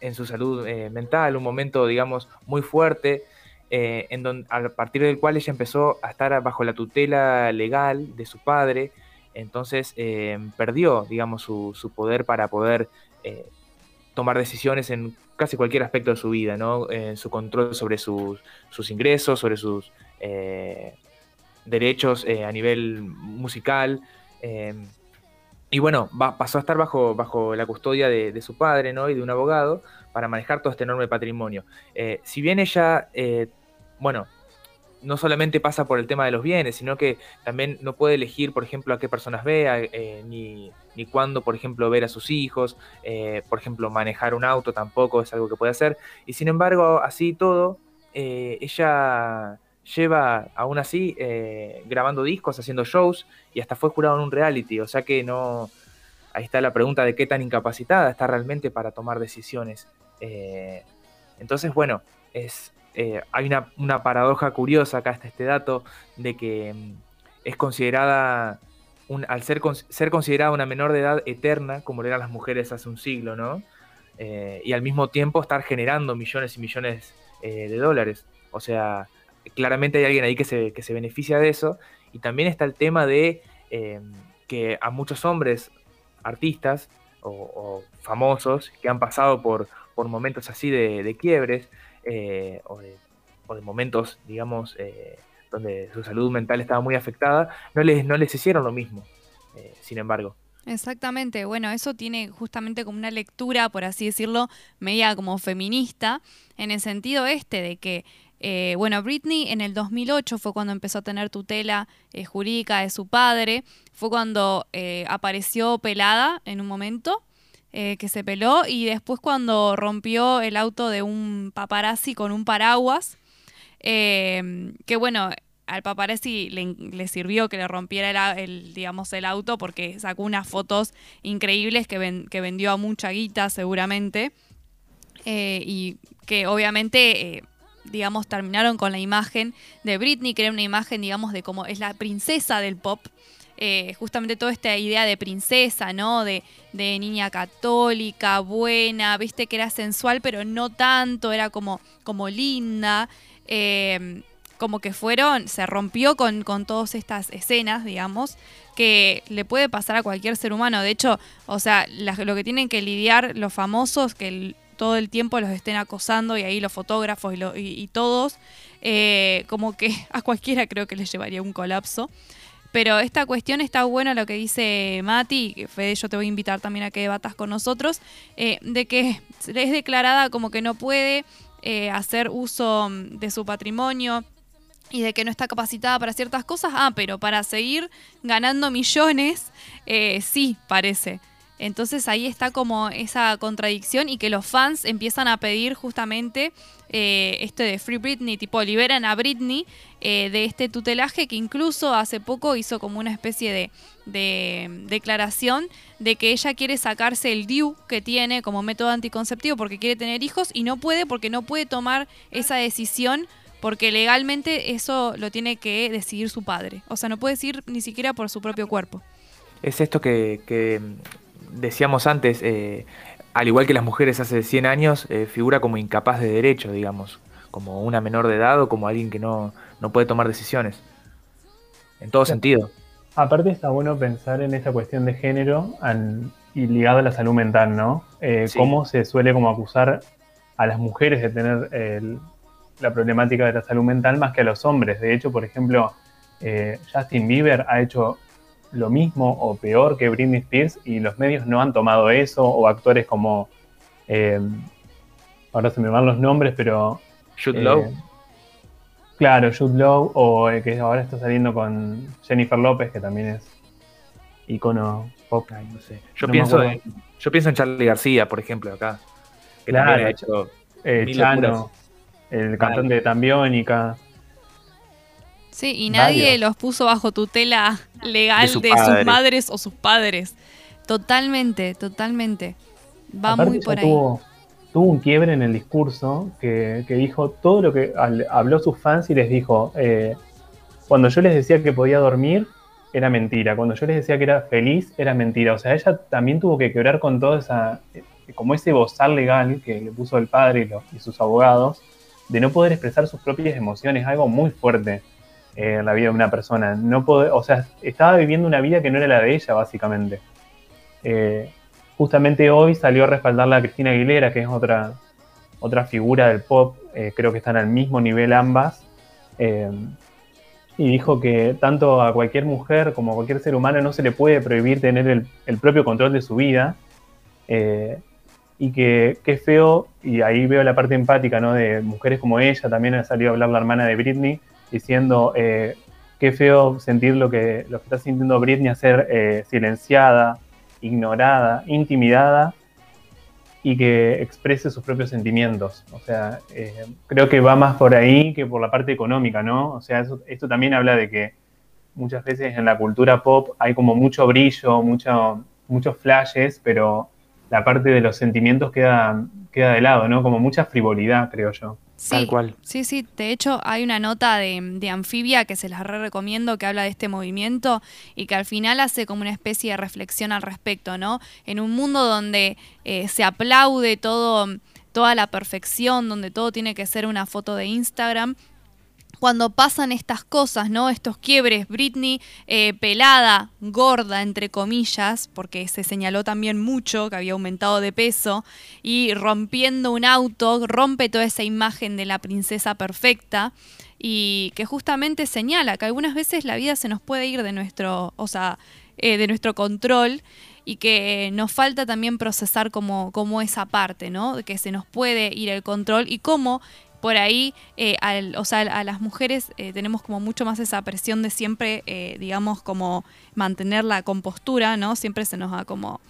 Speaker 4: en su salud eh, mental, un momento, digamos, muy fuerte, eh, en don- a partir del cual ella empezó a estar bajo la tutela legal de su padre, entonces eh, perdió, digamos, su, su poder para poder tomar decisiones en casi cualquier aspecto de su vida, ¿no? En su control sobre sus, sus ingresos, sobre sus derechos a nivel musical. Y bueno, va- pasó a estar bajo, bajo la custodia de, de su padre ¿no? y de un abogado para manejar todo este enorme patrimonio. Eh, si bien ella, eh, bueno, no solamente pasa por el tema de los bienes, sino que también no puede elegir, por ejemplo, a qué personas vea, eh, ni, ni cuándo, por ejemplo, ver a sus hijos, eh, por ejemplo, manejar un auto tampoco es algo que puede hacer. Y sin embargo, así todo, ella lleva aún así eh, grabando discos, haciendo shows y hasta fue jurado en un reality, o sea que no ahí está la pregunta de qué tan incapacitada está realmente para tomar decisiones. Eh, entonces, bueno, es, eh, hay una, una paradoja curiosa, acá está este dato, de que mm, es considerada, un- al ser, ser considerada una menor de edad eterna, como lo eran las mujeres hace un siglo, ¿no? Y al mismo tiempo estar generando millones y millones de dólares. O sea, claramente hay alguien ahí que se, que se beneficia de eso. Y también está el tema de eh, que a muchos hombres, artistas o, famosos, que han pasado por, por momentos así de, quiebres, eh, o, de, momentos, digamos, eh, donde su salud mental estaba muy afectada, no les, no les hicieron lo mismo, sin embargo.
Speaker 5: Exactamente, bueno, eso tiene justamente como una lectura, por así decirlo, media como feminista, en el sentido este de que, eh, bueno, Britney en el 2008 fue cuando empezó a tener tutela eh, jurídica de su padre, fue cuando eh, apareció pelada en un momento, que se peló, y después cuando rompió el auto de un paparazzi con un paraguas, eh, que bueno, al paparazzi le, sirvió que le rompiera el, digamos, el auto porque sacó unas fotos increíbles que, ven- que vendió a mucha guita seguramente. Y que obviamente, digamos, terminaron con la imagen de Britney, que era una imagen, digamos, de cómo es la princesa del pop. Eh, justamente toda esta idea de princesa, ¿no? De, de niña católica, buena, viste que era sensual, pero no tanto, era como, como linda. Eh, como que fueron, se rompió con, con todas estas escenas, digamos, que le puede pasar a cualquier ser humano. De hecho, o sea, lo que tienen que lidiar los famosos, que el- todo el tiempo los estén acosando y ahí los fotógrafos y, lo- y- todos, eh, como que a cualquiera creo que les llevaría un colapso. Pero esta cuestión está buena lo que dice Mati, que Fede, yo te voy a invitar también a que debatas con nosotros, eh, de que es declarada como que no puede eh, hacer uso mm, de su patrimonio y de que no está capacitada para ciertas cosas, ah, pero para seguir ganando millones, sí, parece. Entonces ahí está como esa contradicción y que los fans empiezan a pedir justamente eh, este de Free Britney, tipo liberan a Britney eh, de este tutelaje que incluso hace poco hizo como una especie de, de declaración de que ella quiere sacarse el DIU que tiene como método anticonceptivo porque quiere tener hijos y no puede porque no puede tomar esa decisión porque legalmente eso lo tiene que decidir su padre. O sea, no puede decidir ni siquiera por su propio cuerpo.
Speaker 4: Es esto que, que decíamos antes, eh, al igual que las mujeres hace 100 años, eh, figura como incapaz de derecho, digamos, como una menor de edad o como alguien que no, no puede tomar decisiones. En todo sentido.
Speaker 3: Aparte está bueno pensar en esta cuestión de género y ligado a la salud mental, ¿no? Eh,
Speaker 4: Sí.
Speaker 3: Cómo se suele como acusar a las mujeres de tener el- la problemática de la salud mental más que a los hombres. De hecho, por ejemplo, eh, Justin Bieber ha hecho lo mismo o peor que Britney Spears y los medios no han tomado eso, o actores como, eh, ahora se me van los nombres, pero...
Speaker 4: Jude
Speaker 3: eh,
Speaker 4: Law.
Speaker 3: Claro, Jude Law, o el que ahora está saliendo con Jennifer López, que también es icono pop.
Speaker 4: no sé. Yo,
Speaker 3: No
Speaker 4: pienso en, yo pienso en Charlie García, por ejemplo, acá. Que
Speaker 3: Claro,
Speaker 4: también ha hecho
Speaker 3: eh, Chano,
Speaker 4: locuras.
Speaker 3: el cantante de Tambiónica.
Speaker 5: Sí, y nadie
Speaker 3: Varios.
Speaker 5: los puso bajo tutela legal
Speaker 3: De
Speaker 5: de,
Speaker 3: su
Speaker 5: sus madres o sus padres. Totalmente, totalmente. Va
Speaker 3: Aparte
Speaker 5: muy por ahí.
Speaker 3: tuvo, tuvo un quiebre en el discurso que, que dijo todo lo que al- habló sus fans y les dijo, eh, cuando yo les decía que podía dormir, era mentira. Cuando yo les decía que era feliz, era mentira. O sea, ella también tuvo que quebrar con todo esa, eh, como ese bozal legal que le puso el padre y, los- y sus abogados, de no poder expresar sus propias emociones, algo muy fuerte en la vida de una persona. No o sea, estaba viviendo una vida que no era la de ella, básicamente. Eh, justamente hoy salió a respaldarla a Cristina Aguilera, que es otra, otra figura del pop, eh, creo que están al mismo nivel ambas, eh, y dijo que tanto a cualquier mujer como a cualquier ser humano no se le puede prohibir tener el, propio control de su vida, eh, y que qué feo, y ahí veo la parte empática ¿no? de mujeres como ella, también ha salido a hablar la hermana de Britney, diciendo eh, qué feo sentir lo que, lo que está sintiendo Britney, ser eh, silenciada, ignorada, intimidada y que exprese sus propios sentimientos. O sea, eh, creo que va más por ahí que por la parte económica, ¿no? O sea, eso- esto también habla de que muchas veces en la cultura pop hay como mucho brillo, mucho, muchos flashes, pero la parte de los sentimientos queda, queda de lado, ¿no? Como mucha frivolidad, creo yo.
Speaker 5: Sí, Sí, sí. De hecho, hay una nota de, de Anfibia que se las re recomiendo que habla de este movimiento y que al final hace como una especie de reflexión al respecto, ¿no? En un mundo donde eh, se aplaude todo, toda la perfección, donde todo tiene que ser una foto de Instagram. Cuando pasan estas cosas, ¿no? Estos quiebres, Britney eh, pelada, gorda, entre comillas, porque se señaló también mucho que había aumentado de peso, y rompiendo un auto, rompe toda esa imagen de la princesa perfecta y que justamente señala que algunas veces la vida se nos puede ir de nuestro, o sea, eh, de nuestro control y que nos falta también procesar como, como esa parte, ¿no? Que se nos puede ir el control y cómo por ahí, eh, al- o sea, a las mujeres eh, tenemos como mucho más esa presión de siempre, eh, digamos, como mantener la compostura, ¿no? Siempre se nos da como,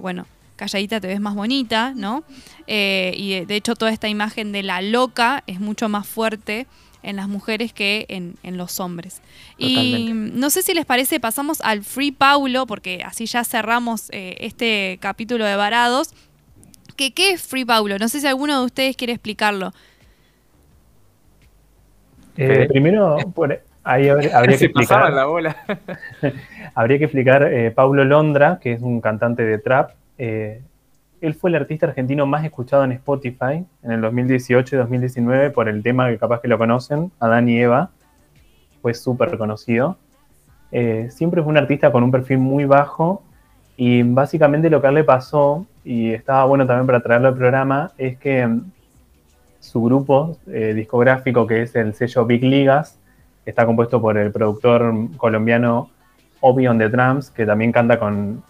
Speaker 5: bueno, calladita te ves más bonita, ¿no? Y de, hecho toda esta imagen de la loca es mucho más fuerte en las mujeres que en, en los hombres. Y no sé si les parece, pasamos al Free Paulo, porque así ya cerramos este capítulo de Varados. Que, ¿Qué es Free Paulo? No sé si alguno de ustedes quiere explicarlo.
Speaker 3: Eh, primero, ahí habría, habría que explicar,
Speaker 4: la bola.
Speaker 3: habría que explicar eh, Paulo Londra, que es un cantante de trap. eh, él fue el artista argentino más escuchado en Spotify en el 2018 y 2019 por el tema que capaz que lo conocen, Adán y Eva. Fue súper conocido. Eh, siempre fue un artista con un perfil muy bajo y básicamente lo que a él le pasó, y estaba bueno también para traerlo al programa, es que su grupo eh, discográfico, que es el sello Big Ligas, está compuesto por el productor colombiano Obi on the Drums, que también canta con,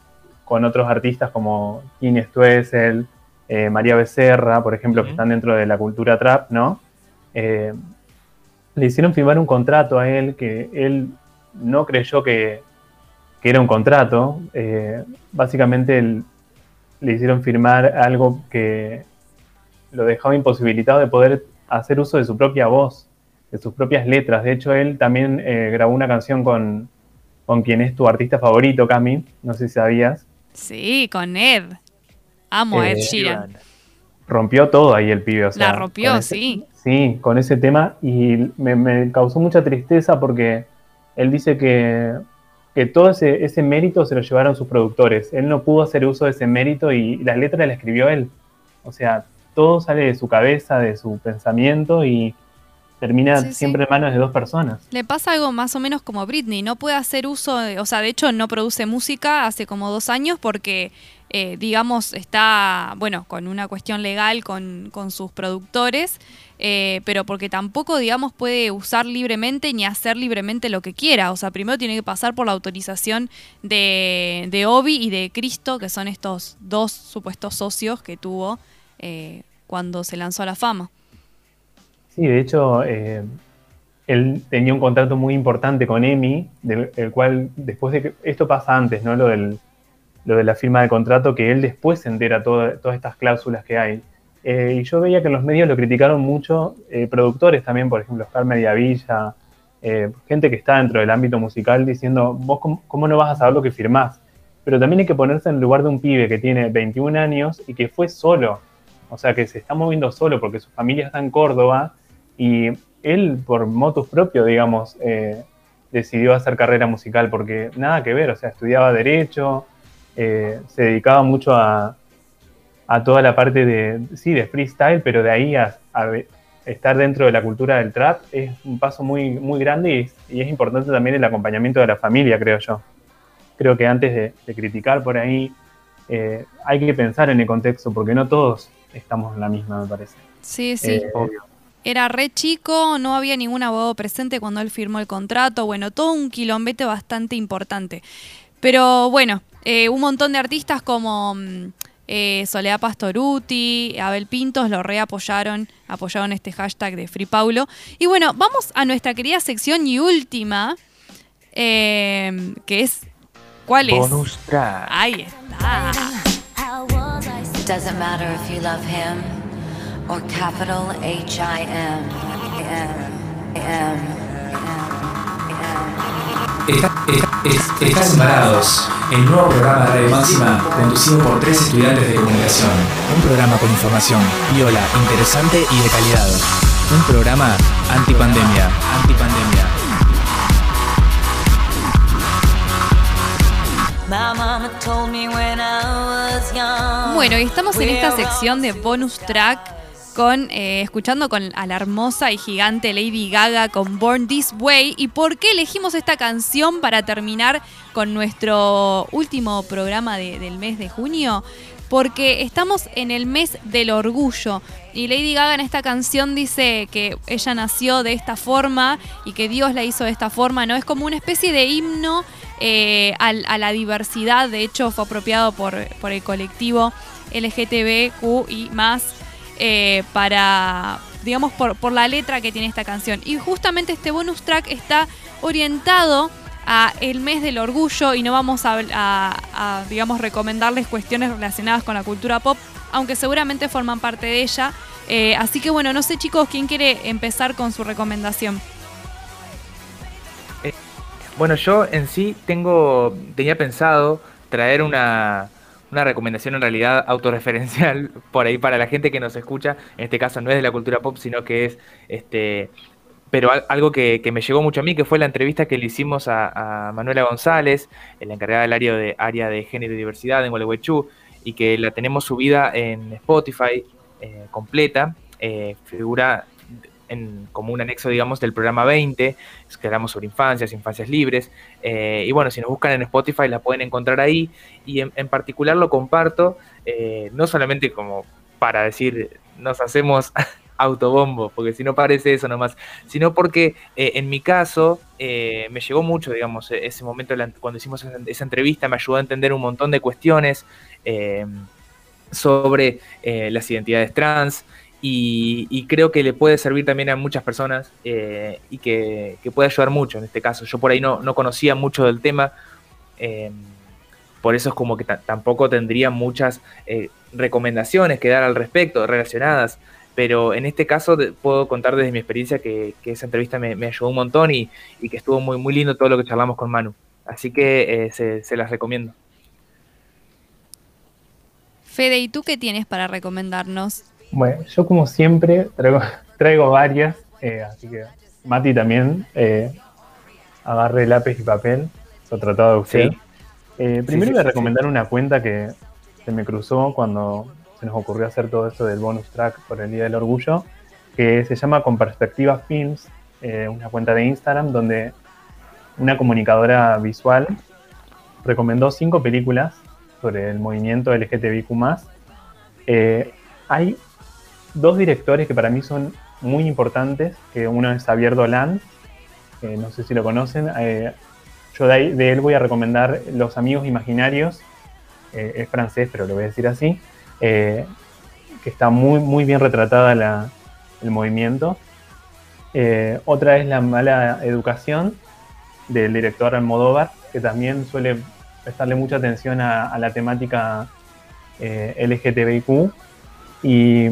Speaker 3: con otros artistas como Kini Stuessel, eh, María Becerra, por ejemplo, que están dentro de la cultura trap, ¿no? Eh, le hicieron firmar un contrato a él que él no creyó que, que era un contrato. Eh, básicamente él- le hicieron firmar algo que lo dejaba imposibilitado de poder hacer uso de su propia voz, de sus propias letras. De hecho, él también eh, grabó una canción con, con quien es tu artista favorito, Cami, no sé si sabías.
Speaker 5: Sí, con Ed. Amo a Ed
Speaker 3: Eh,
Speaker 5: Sheeran.
Speaker 3: Rompió todo ahí el pibe. o sea,
Speaker 5: La rompió,
Speaker 3: ese-
Speaker 5: sí.
Speaker 3: Sí, con ese tema y me, me causó mucha tristeza porque él dice que, que todo ese, ese mérito se lo llevaron sus productores. Él no pudo hacer uso de ese mérito y las letras las escribió él. O sea, todo sale de su cabeza, de su pensamiento y termina
Speaker 5: Sí, sí.
Speaker 3: siempre en manos de dos personas.
Speaker 5: Le pasa algo más o menos como Britney, no puede hacer uso, de- o sea, de hecho no produce música hace como dos años porque, eh, digamos, está, bueno, con una cuestión legal con, con sus productores, eh, pero porque tampoco, digamos, puede usar libremente ni hacer libremente lo que quiera. O sea, primero tiene que pasar por la autorización de, de Obi y de Cristo, que son estos dos supuestos socios que tuvo eh, cuando se lanzó a la fama.
Speaker 3: Sí, de hecho, eh, él tenía un contrato muy importante con EMI, del el cual después de que esto pasa antes, ¿no? Lo del lo de la firma del contrato, que él después se entera todo- todas estas cláusulas que hay. Eh, y yo veía que en los medios lo criticaron mucho, productores también, por ejemplo, Oscar Mediavilla, eh, gente que está dentro del ámbito musical diciendo, vos cómo, cómo no vas a saber lo que firmás. Pero también hay que ponerse en el lugar de un pibe que tiene 21 años y que fue solo, o sea, que se está moviendo solo porque su familia está en Córdoba y él, por motus propio, digamos, eh, decidió hacer carrera musical porque nada que ver, o sea, estudiaba Derecho, eh, se dedicaba mucho a, a toda la parte de, sí, de freestyle, pero de ahí a, estar dentro de la cultura del trap es un paso muy, muy grande y es, importante también el acompañamiento de la familia, creo yo. Creo que antes de, de criticar por ahí, eh, hay que pensar en el contexto, porque no todos estamos en la misma, me parece.
Speaker 5: Sí, sí.
Speaker 3: Eh,
Speaker 5: Era re chico, no había ningún abogado presente cuando él firmó el contrato, bueno, todo un quilombete bastante importante. Pero bueno, eh, un montón de artistas como mm, eh, Soledad Pastoruti, Abel Pintos lo reapoyaron, apoyaron este hashtag de Free Paulo. Y bueno, vamos a nuestra querida sección y última, eh, que es... ¿Cuál es?
Speaker 4: Bonus track.
Speaker 5: Ahí está.
Speaker 12: It doesn't matter if you love him or capital H I M. M, M, M, M.
Speaker 10: Está- está- es- Estás embarados. El nuevo programa de Radio Máxima, conducido por tres estudiantes de comunicación. Un programa con información viola, interesante y de calidad. Un programa antipandemia. Antipandemia.
Speaker 12: My mama told me when I.
Speaker 5: Bueno, y estamos en esta sección de bonus track con eh, escuchando con a la hermosa y gigante Lady Gaga con Born This Way. ¿Y por qué elegimos esta canción para terminar con nuestro último programa de- del mes de junio? Porque estamos en el mes del orgullo y Lady Gaga en esta canción dice que ella nació de esta forma y que Dios la hizo de esta forma, ¿no? Es como una especie de himno eh, a, la diversidad, de hecho fue apropiado por, por el colectivo LGTBQ y más eh, para, digamos, por, por la letra que tiene esta canción. Y justamente este bonus track está orientado a el mes del orgullo y no vamos a, digamos, recomendarles cuestiones relacionadas con la cultura pop, aunque seguramente forman parte de ella. Eh, así que bueno, no sé chicos, ¿quién quiere empezar con su recomendación?
Speaker 4: Bueno, yo en sí tengo, tenía pensado traer una, una recomendación en realidad autorreferencial por ahí para la gente que nos escucha. En este caso no es de la cultura pop, sino que es este, pero al- algo que, que me llegó mucho a mí, que fue la entrevista que le hicimos a, a Manuela González, la encargada del área de, área de género y diversidad en Gualeguaychú, y que la tenemos subida en Spotify eh, completa. eh, figura en- como un anexo, digamos, del programa 20, es que hablamos sobre infancias, infancias libres. eh, y bueno, si nos buscan en Spotify la pueden encontrar ahí. Y en, en particular lo comparto, eh, no solamente como para decir, nos hacemos autobombo, porque si no parece eso nomás, sino porque eh, en mi caso me llegó mucho, digamos, e- ese momento cuando hicimos esa, entrevista, me ayudó a entender un montón de cuestiones sobre las identidades trans y, creo que le puede servir también a muchas personas eh, y que, puede ayudar mucho en este caso. Yo por ahí no, no conocía mucho del tema, eh, por eso es como que ta- tampoco tendría muchas eh, recomendaciones que dar al respecto relacionadas, pero en este caso puedo contar desde mi experiencia que, esa entrevista me, ayudó un montón y, y que estuvo muy, muy lindo todo lo que charlamos con Manu. Así que eh, se las recomiendo.
Speaker 5: Fede, ¿y tú qué tienes para recomendarnos?
Speaker 3: Bueno, yo como siempre traigo, traigo varias, eh, así que Mati también eh, agarre lápiz y papel, se tratado de usted.
Speaker 4: Sí.
Speaker 3: Eh, primero
Speaker 4: sí,
Speaker 3: voy a recomendar una cuenta que se me cruzó cuando se nos ocurrió hacer todo esto del bonus track por el Día del Orgullo, que se llama Con Perspectiva Films, eh, una cuenta de Instagram donde una comunicadora visual recomendó cinco películas sobre el movimiento LGTBIQ+. Eh, hay dos directores que para mí son muy importantes, que uno es Xavier Dolan, no sé si lo conocen, eh, yo de, él voy a recomendar Los Amigos Imaginarios, eh, es francés, pero lo voy a decir así, eh, que está muy, muy bien retratada la- el movimiento. Otra es La Mala Educación, del director Almodóvar, que también suele prestarle mucha atención a, la temática LGTBIQ. Y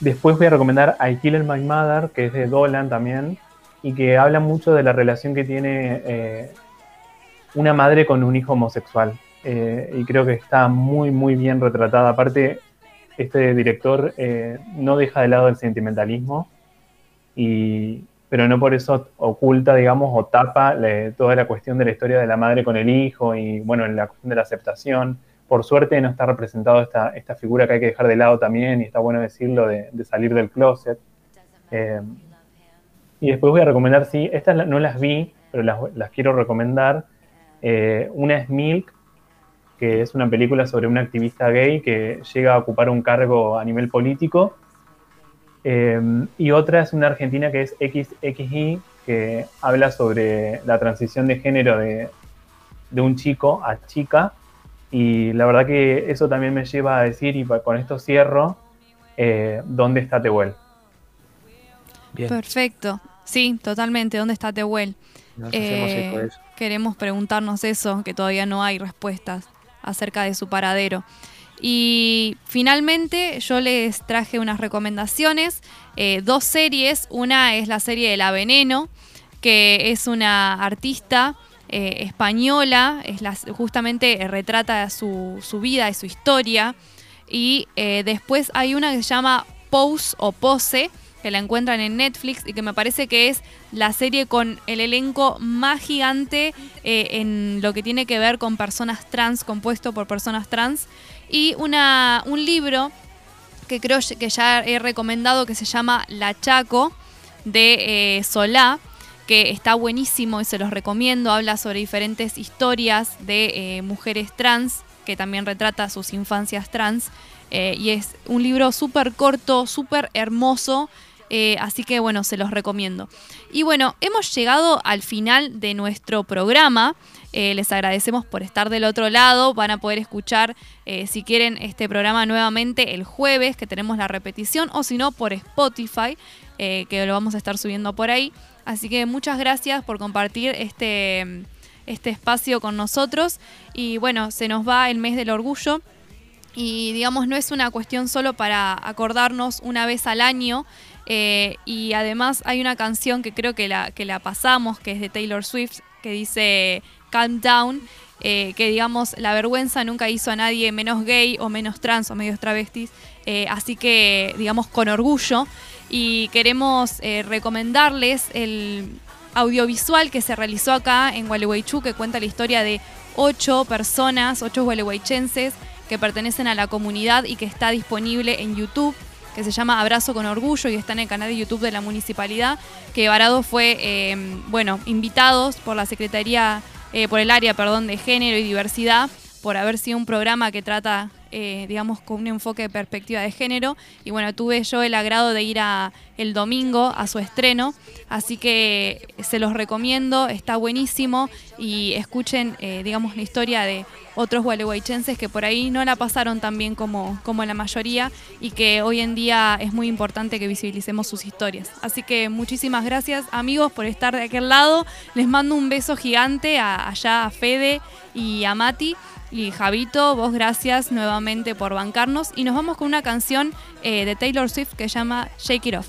Speaker 3: después voy a recomendar I Killed My Mother, que es de Dolan también, y que habla mucho de la relación que tiene eh, una madre con un hijo homosexual. Eh, y creo que está muy, muy bien retratada. Aparte, este director eh, no deja de lado el sentimentalismo, y, pero no por eso oculta, digamos, o tapa le- toda la cuestión de la historia de la madre con el hijo y, bueno, la cuestión de la aceptación. Por suerte no está representado esta, esta figura que hay que dejar de lado también, y está bueno decirlo, de, salir del closet. Eh, y después voy a recomendar, sí, estas no las vi, pero las, las quiero recomendar. Eh, una es Milk, que es una película sobre una activista gay que llega a ocupar un cargo a nivel político. Eh, y otra es una argentina que es XXI, que habla sobre la transición de género de, de un chico a chica. Y la verdad que eso también me lleva a decir, y con esto cierro, eh, ¿dónde está Tehuel?
Speaker 5: Perfecto. Sí, totalmente. ¿Dónde está Tehuel? Eh,
Speaker 4: eco de eso.
Speaker 5: queremos preguntarnos eso, que todavía no hay respuestas acerca de su paradero. Y finalmente yo les traje unas recomendaciones, eh, dos series. Una es la serie de La Veneno, que es una artista eh, española, es la- justamente eh, retrata su, su vida y su historia. Y eh, después hay una que se llama Pose o Pose, que la encuentran en Netflix y que me parece que es la serie con el elenco más gigante en lo que tiene que ver con personas trans, compuesto por personas trans. Y una, un libro que creo que ya he recomendado que se llama La Chaco de Solá, que está buenísimo y se los recomiendo. Habla sobre diferentes historias de eh, mujeres trans, que también retrata sus infancias trans. eh, y es un libro súper corto, súper hermoso. eh, así que bueno, se los recomiendo. Y bueno, hemos llegado al final de nuestro programa. Les agradecemos por estar del otro lado. Van a poder escuchar, si quieren, este programa nuevamente el jueves, que tenemos la repetición, o si no, por Spotify, que lo vamos a estar subiendo por ahí. Así que muchas gracias por compartir este, este espacio con nosotros. Y bueno, se nos va el mes del orgullo. Y digamos, no es una cuestión solo para acordarnos una vez al año. eh, y además hay una canción que creo que la, que la pasamos, que es de Taylor Swift, que dice Calm Down. eh, que digamos, la vergüenza nunca hizo a nadie menos gay o menos trans o medios travestis. eh, así que, digamos, con orgullo. Y queremos eh, recomendarles el audiovisual que se realizó acá en Gualeguaychú, que cuenta la historia de ocho personas, ocho gualeguaychenses que pertenecen a la comunidad y que está disponible en YouTube, que se llama Abrazo con Orgullo y está en el canal de YouTube de la municipalidad, que Varado fue, eh, bueno, invitados por la Secretaría, eh, por el área, perdón, de género y diversidad, por haber sido un programa que trata, eh, digamos, con un enfoque de perspectiva de género. Y bueno, tuve yo el agrado de ir a, el domingo a su estreno, así que se los recomiendo, está buenísimo y escuchen, eh, digamos, la historia de otros gualeguaychenses que por ahí no la pasaron tan bien como, como la mayoría y que hoy en día es muy importante que visibilicemos sus historias. Así que muchísimas gracias amigos por estar de aquel lado. Les mando un beso gigante a, allá a Fede y a Mati. Y Javito, vos gracias nuevamente por bancarnos. Y nos vamos con una canción eh, de Taylor Swift que se llama Shake It Off.